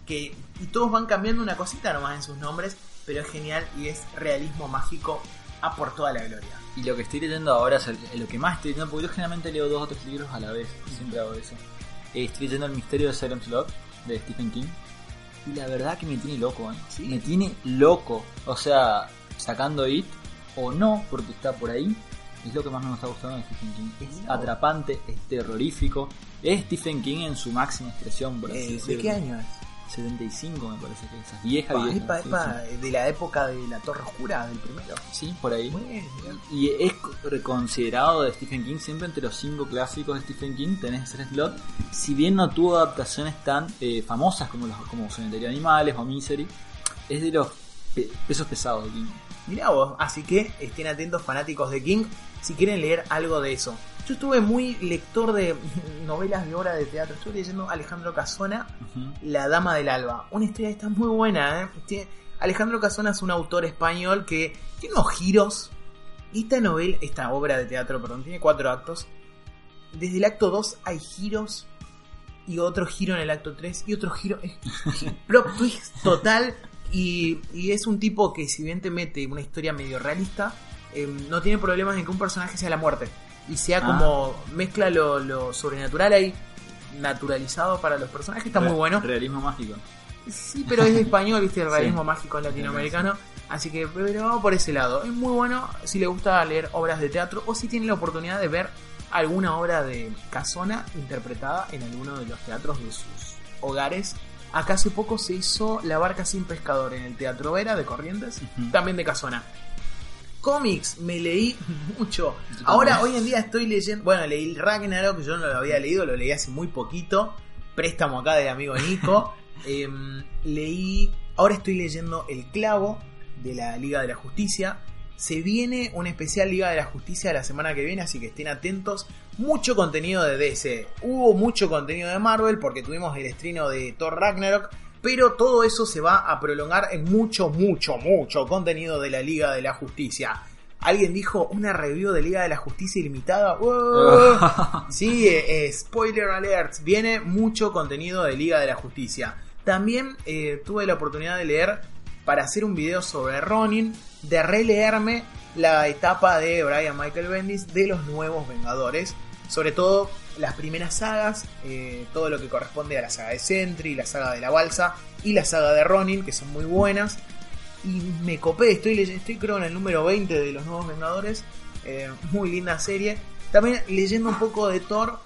Que, y todos van cambiando una cosita nomás en sus nombres, pero es genial y es realismo mágico a por toda la gloria. Y lo que estoy leyendo ahora es el- lo que más estoy leyendo, porque yo generalmente leo dos o tres libros a la vez, siempre hago eso. Eh, estoy leyendo El misterio de Salem Slot de Stephen King. Y la verdad que me tiene loco, ¿eh? Sí. Me tiene loco. O sea, sacando It o no, porque está por ahí. Es lo que más me está gustando de Stephen King. Es atrapante, es terrorífico. Es Stephen King en su máxima expresión, por así Eh, ¿De qué año es? 75 me parece que esa vieja vieja. epa, sí, epa, de la época de la Torre Oscura, del primero. sí. Por ahí. Muy bien, bien. Y es considerado de Stephen King siempre entre los cinco clásicos de Stephen King. Tenés ese slot. Si bien no tuvo adaptaciones tan eh, famosas como los como Cementerio de Animales o Misery, es de los pe- pesos pesados de King. Mirá vos, así que estén atentos fanáticos de King si quieren leer algo de eso. Yo estuve muy lector de novelas de obra de teatro. Estuve leyendo Alejandro Casona. La Dama del Alba. Una historia esta muy buena, ¿eh? Tiene- Alejandro Casona es un autor español que tiene unos giros. Esta novela, esta obra de teatro, perdón, tiene cuatro actos. Desde el acto 2 hay giros y otro giro en el acto 3 y otro giro. es- Plot twist total. Y, y es un tipo que, si bien te mete una historia medio realista, eh, no tiene problemas en que un personaje sea la muerte. Y sea Ah. como mezcla lo, lo sobrenatural ahí, naturalizado para los personajes. Está muy bueno. Realismo mágico. Sí, pero es de español, viste, el Sí. realismo mágico latinoamericano. Así que, pero vamos por ese lado. Es muy bueno si le gusta leer obras de teatro o si tiene la oportunidad de ver alguna obra de Casona interpretada en alguno de los teatros de sus hogares. Acá hace poco se hizo La Barca Sin Pescador en el Teatro Vera de Corrientes, también de Casona. Cómics, me leí mucho. Ahora, hoy en día estoy leyendo. Bueno, leí Ragnarok, que yo no lo había leído, lo leí hace muy poquito. Préstamo acá del amigo Nico. Em, leí. Ahora estoy leyendo El Clavo de la Liga de la Justicia. Se viene un especial Liga de la Justicia la semana que viene, así que estén atentos. Mucho contenido de DC. Hubo mucho contenido de Marvel porque tuvimos el estreno de Thor Ragnarok. Pero todo eso se va a prolongar en mucho, mucho, mucho contenido de la Liga de la Justicia. Alguien dijo una review de Liga de la Justicia ilimitada. ¡Wow! Sí, eh, eh, spoiler alert. Viene mucho contenido de Liga de la Justicia. También eh, tuve la oportunidad de leer para hacer un video sobre Ronin, de releerme la etapa de Brian Michael Bendis de los nuevos Vengadores. Sobre todo las primeras sagas, eh, todo lo que corresponde a la saga de Sentry, la saga de la Balsa y la saga de Ronin, que son muy buenas. Y me copé, estoy, leyendo, estoy creo en el número 20 de los nuevos Vengadores. Eh, muy linda serie. También leyendo un poco de Thor,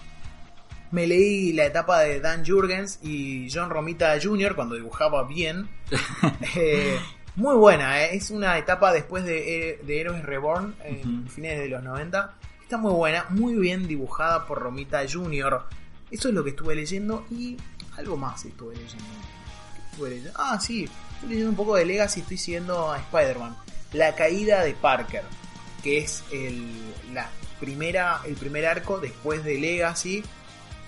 me leí la etapa de Dan Jurgens y John Romita Jr. cuando dibujaba bien. Eh, muy buena, eh. es una etapa después de, de Héroes Reborn, en fines de los 90. Está muy buena, muy bien dibujada por Romita Jr. Eso es lo que estuve leyendo y algo más estuve leyendo. ¿Qué estuve leyendo? Ah, sí, estoy leyendo un poco de Legacy, estoy siguiendo a Spider-Man. La caída de Parker, que es el, la primera, el primer arco después de Legacy.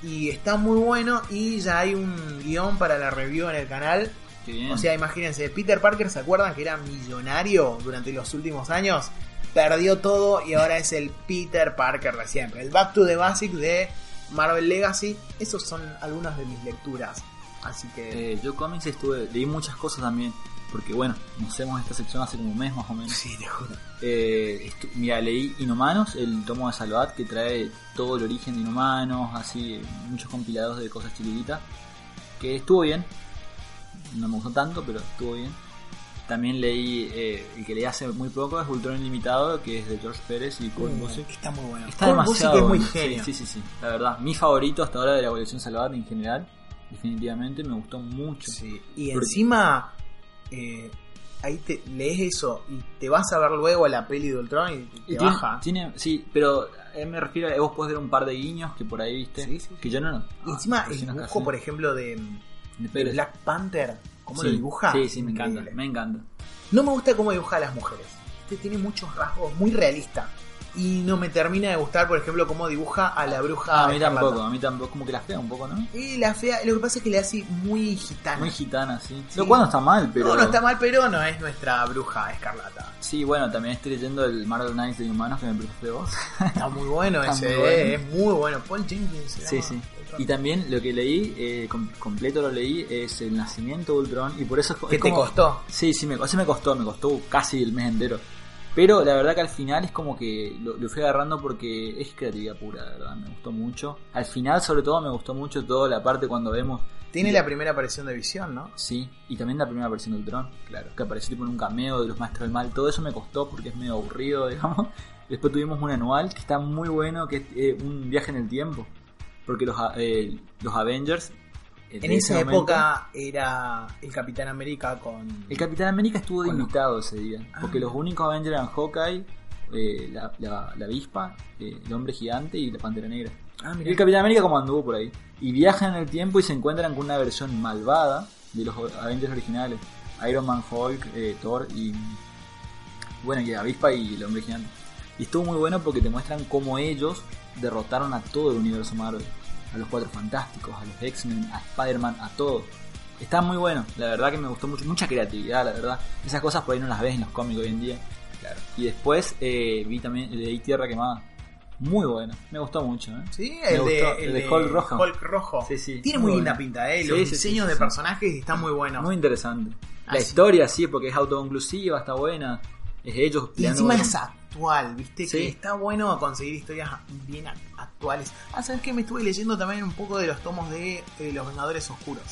Y está muy bueno y ya hay un guion para la review en el canal. Bien. O sea, imagínense, Peter Parker, ¿se acuerdan que era millonario durante los últimos años? Perdió todo y ahora es el Peter Parker de siempre. El Back to the Basics de Marvel Legacy. Esos son algunas de mis lecturas. Así que... Eh, yo cómics estuve, leí muchas cosas también. Porque bueno, nos hacemos esta sección hace como un mes más o menos. Sí, te juro. Eh, mira, leí Inhumanos, el tomo de Salvat que trae todo el origen de Inhumanos, así, muchos compilados de cosas chiquititas. Que estuvo bien. No me gustó tanto, pero estuvo bien. También leí, eh, el que leí hace muy poco es Ultron Ilimitado, que es de George Pérez y Kurt Busiek. Está muy bueno. Está Kurt demasiado es muy bueno. genio. Sí, sí, sí, sí, la verdad. Mi favorito hasta ahora de la colección Salvat en general. Definitivamente me gustó mucho. Sí, Y Porque- encima, eh, ahí te lees eso y te vas a ver luego a la peli de Ultron y te Y baja. tiene- sí, pero eh, me refiero a vos podés ver un par de guiños que por ahí viste. Sí, sí, Que yo no. Y ah, encima el dibujo, por ejemplo, de, Black Panther, cómo Sí, lo dibuja. Sí, sí, me encanta, me encanta. No me gusta cómo dibuja a las mujeres. Este tiene muchos rasgos muy realistas. Y no me termina de gustar, por ejemplo, cómo dibuja a la bruja. Ah, a mí tampoco, a mí tampoco, como que la fea un poco, ¿no? Y la fea, lo que pasa es que le hace muy gitana. Muy gitana, sí. Sí. Lo cual no está mal, pero. No, no está mal, pero no es nuestra bruja escarlata. Sí, bueno, también estoy leyendo el Marvel Knights de Humanos que me prestaste vos. Está muy bueno Está ese, muy bueno. eh, es muy bueno. Paul Jenkins se sí, llama. sí. Y también lo que leí, eh, com- completo lo leí, es el nacimiento de Ultron. Y por eso es, co- ¿Qué es te como- costó? Sí, sí, me, sí me costó, me costó casi el mes entero. Pero la verdad que al final es como que lo, lo fui agarrando porque es creatividad pura, la verdad, me gustó mucho. Al final, sobre todo, me gustó mucho toda la parte cuando vemos, Tiene la primera aparición de visión, ¿no? sí, y también la primera versión de Ultron, claro, que apareció tipo en un cameo de los Maestros del Mal. Todo eso me costó porque es medio aburrido, digamos. Después tuvimos un anual que está muy bueno, que es eh, un viaje en el tiempo. Porque los, eh, los Avengers En esa momento. época era el Capitán América con... El Capitán América estuvo de invitado ese día. Porque Ah. los únicos Avengers eran Hawkeye, eh, la, la, la avispa, eh, el hombre gigante y la pantera negra. Ah, Y el Capitán América como anduvo por ahí. Y viajan en el tiempo y se encuentran con una versión malvada de los Avengers originales. Iron Man, Hulk, eh, Thor y... Bueno, y la avispa y el hombre gigante. Y estuvo muy bueno porque te muestran cómo ellos derrotaron a todo el universo Marvel. A los Cuatro Fantásticos, a los X-Men, a Spider-Man, a todos. Está muy bueno, la verdad que me gustó mucho. Mucha creatividad, la verdad. Esas cosas por ahí no las ves en los cómics hoy en día. Y después eh, vi también el de Tierra Quemada. Muy bueno, me gustó mucho. ¿eh? Sí, Me el de, gustó, el de de Hulk rojo. Hulk rojo. Sí, sí, Tiene muy muy linda bueno. pinta, ¿eh? Sí, Los sí, sí, diseños sí, de sí. personajes están muy buenos. Muy interesante. La historia sí, porque es autoconclusiva, está buena. Es ellos y encima con- es actual, ¿viste? Sí. Que está bueno conseguir historias bien actuales. Ah, ¿sabes qué? Me estuve leyendo también un poco de los tomos de eh, Los Vengadores Oscuros.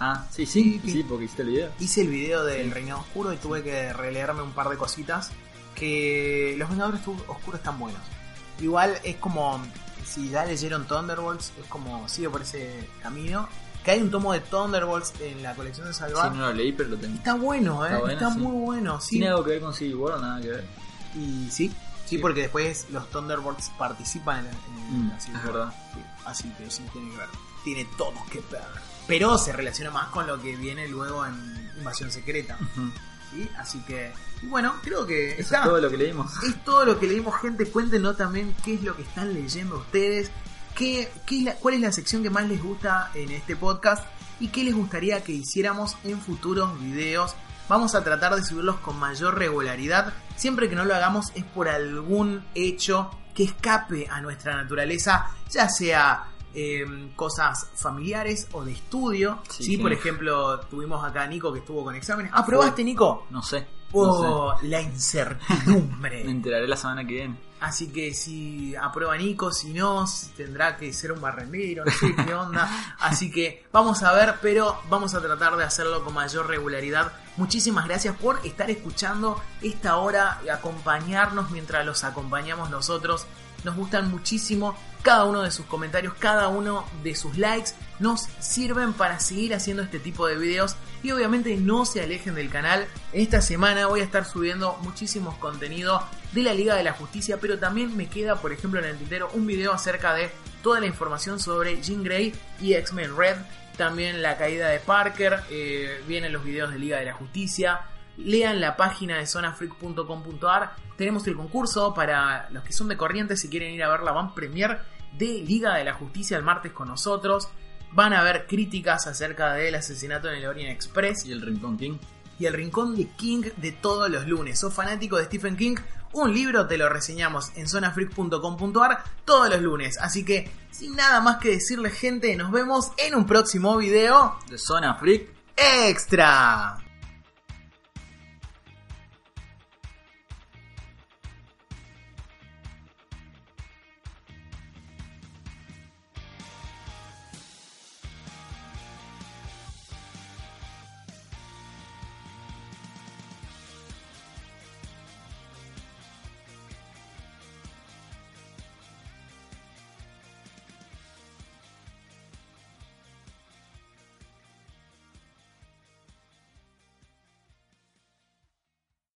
Ah, sí, sí, Sí, sí, porque hiciste el video. Hice el video del Reinado Oscuro y tuve que releerme un par de cositas. Que los Vengadores Oscuros están buenos. Igual es como. Si ya leyeron Thunderbolts, es como sigue por ese camino. Que hay un tomo de Thunderbolts en la colección de Sí, Salvar. no lo leí, pero lo tengo. Está bueno, ¿eh? Está sí. muy bueno, sí. ¿Tiene algo que ver con Civil War o nada que ver? Y sí, sí, Sí. porque después los Thunderbolts participan en, en Mm, Civil es verdad. Sí, así que sí tiene que ver. Tiene todo que ver. Pero se relaciona más con lo que viene luego en Invasión Secreta. Así que, y bueno, creo que Eso está. es todo lo que leímos. Es todo lo que leímos, gente. Cuéntenos también qué es lo que están leyendo ustedes. Qué, qué es la- ¿Cuál es la sección que más les gusta en este podcast? ¿Y qué les gustaría que hiciéramos en futuros videos? Vamos a tratar de subirlos con mayor regularidad. Siempre que no lo hagamos es por algún hecho que escape a nuestra naturaleza, ya sea eh, cosas familiares o de estudio. Sí, por ejemplo, tuvimos acá a Nico que estuvo con exámenes. ¿Aprobaste, Nico? No sé. No sé. Oh, la incertidumbre. Me enteraré la semana que viene. Así que si aprueba Nico, si no, tendrá que ser un barrendero, no sé qué onda. Así que vamos a ver, pero vamos a tratar de hacerlo con mayor regularidad. Muchísimas gracias por estar escuchando esta hora y acompañarnos mientras los acompañamos nosotros. Nos gustan muchísimo cada uno de sus comentarios, cada uno de sus likes. Nos sirven para seguir haciendo este tipo de videos y obviamente no se alejen del canal. Esta semana voy a estar subiendo muchísimos contenido de la Liga de la Justicia, pero también me queda, por ejemplo, en el tintero un video acerca de toda la información sobre Jean Grey y X-Men Red. También la caída de Parker, eh, vienen los videos de Liga de la Justicia. Lean la página de zonafreak.com.ar. Tenemos el concurso para los que son de Corrientes si quieren ir a ver la van premier de Liga de la Justicia el martes con nosotros. Van a haber críticas acerca del asesinato en el Orient Express Y el Rincón King. y el rincón de King de todos los lunes. ¿Sos fanático de Stephen King? Un libro te lo reseñamos en zonafreak.com.ar todos los lunes. Así que, sin nada más que decirle, gente, nos vemos en un próximo video De Zona Freak. extra.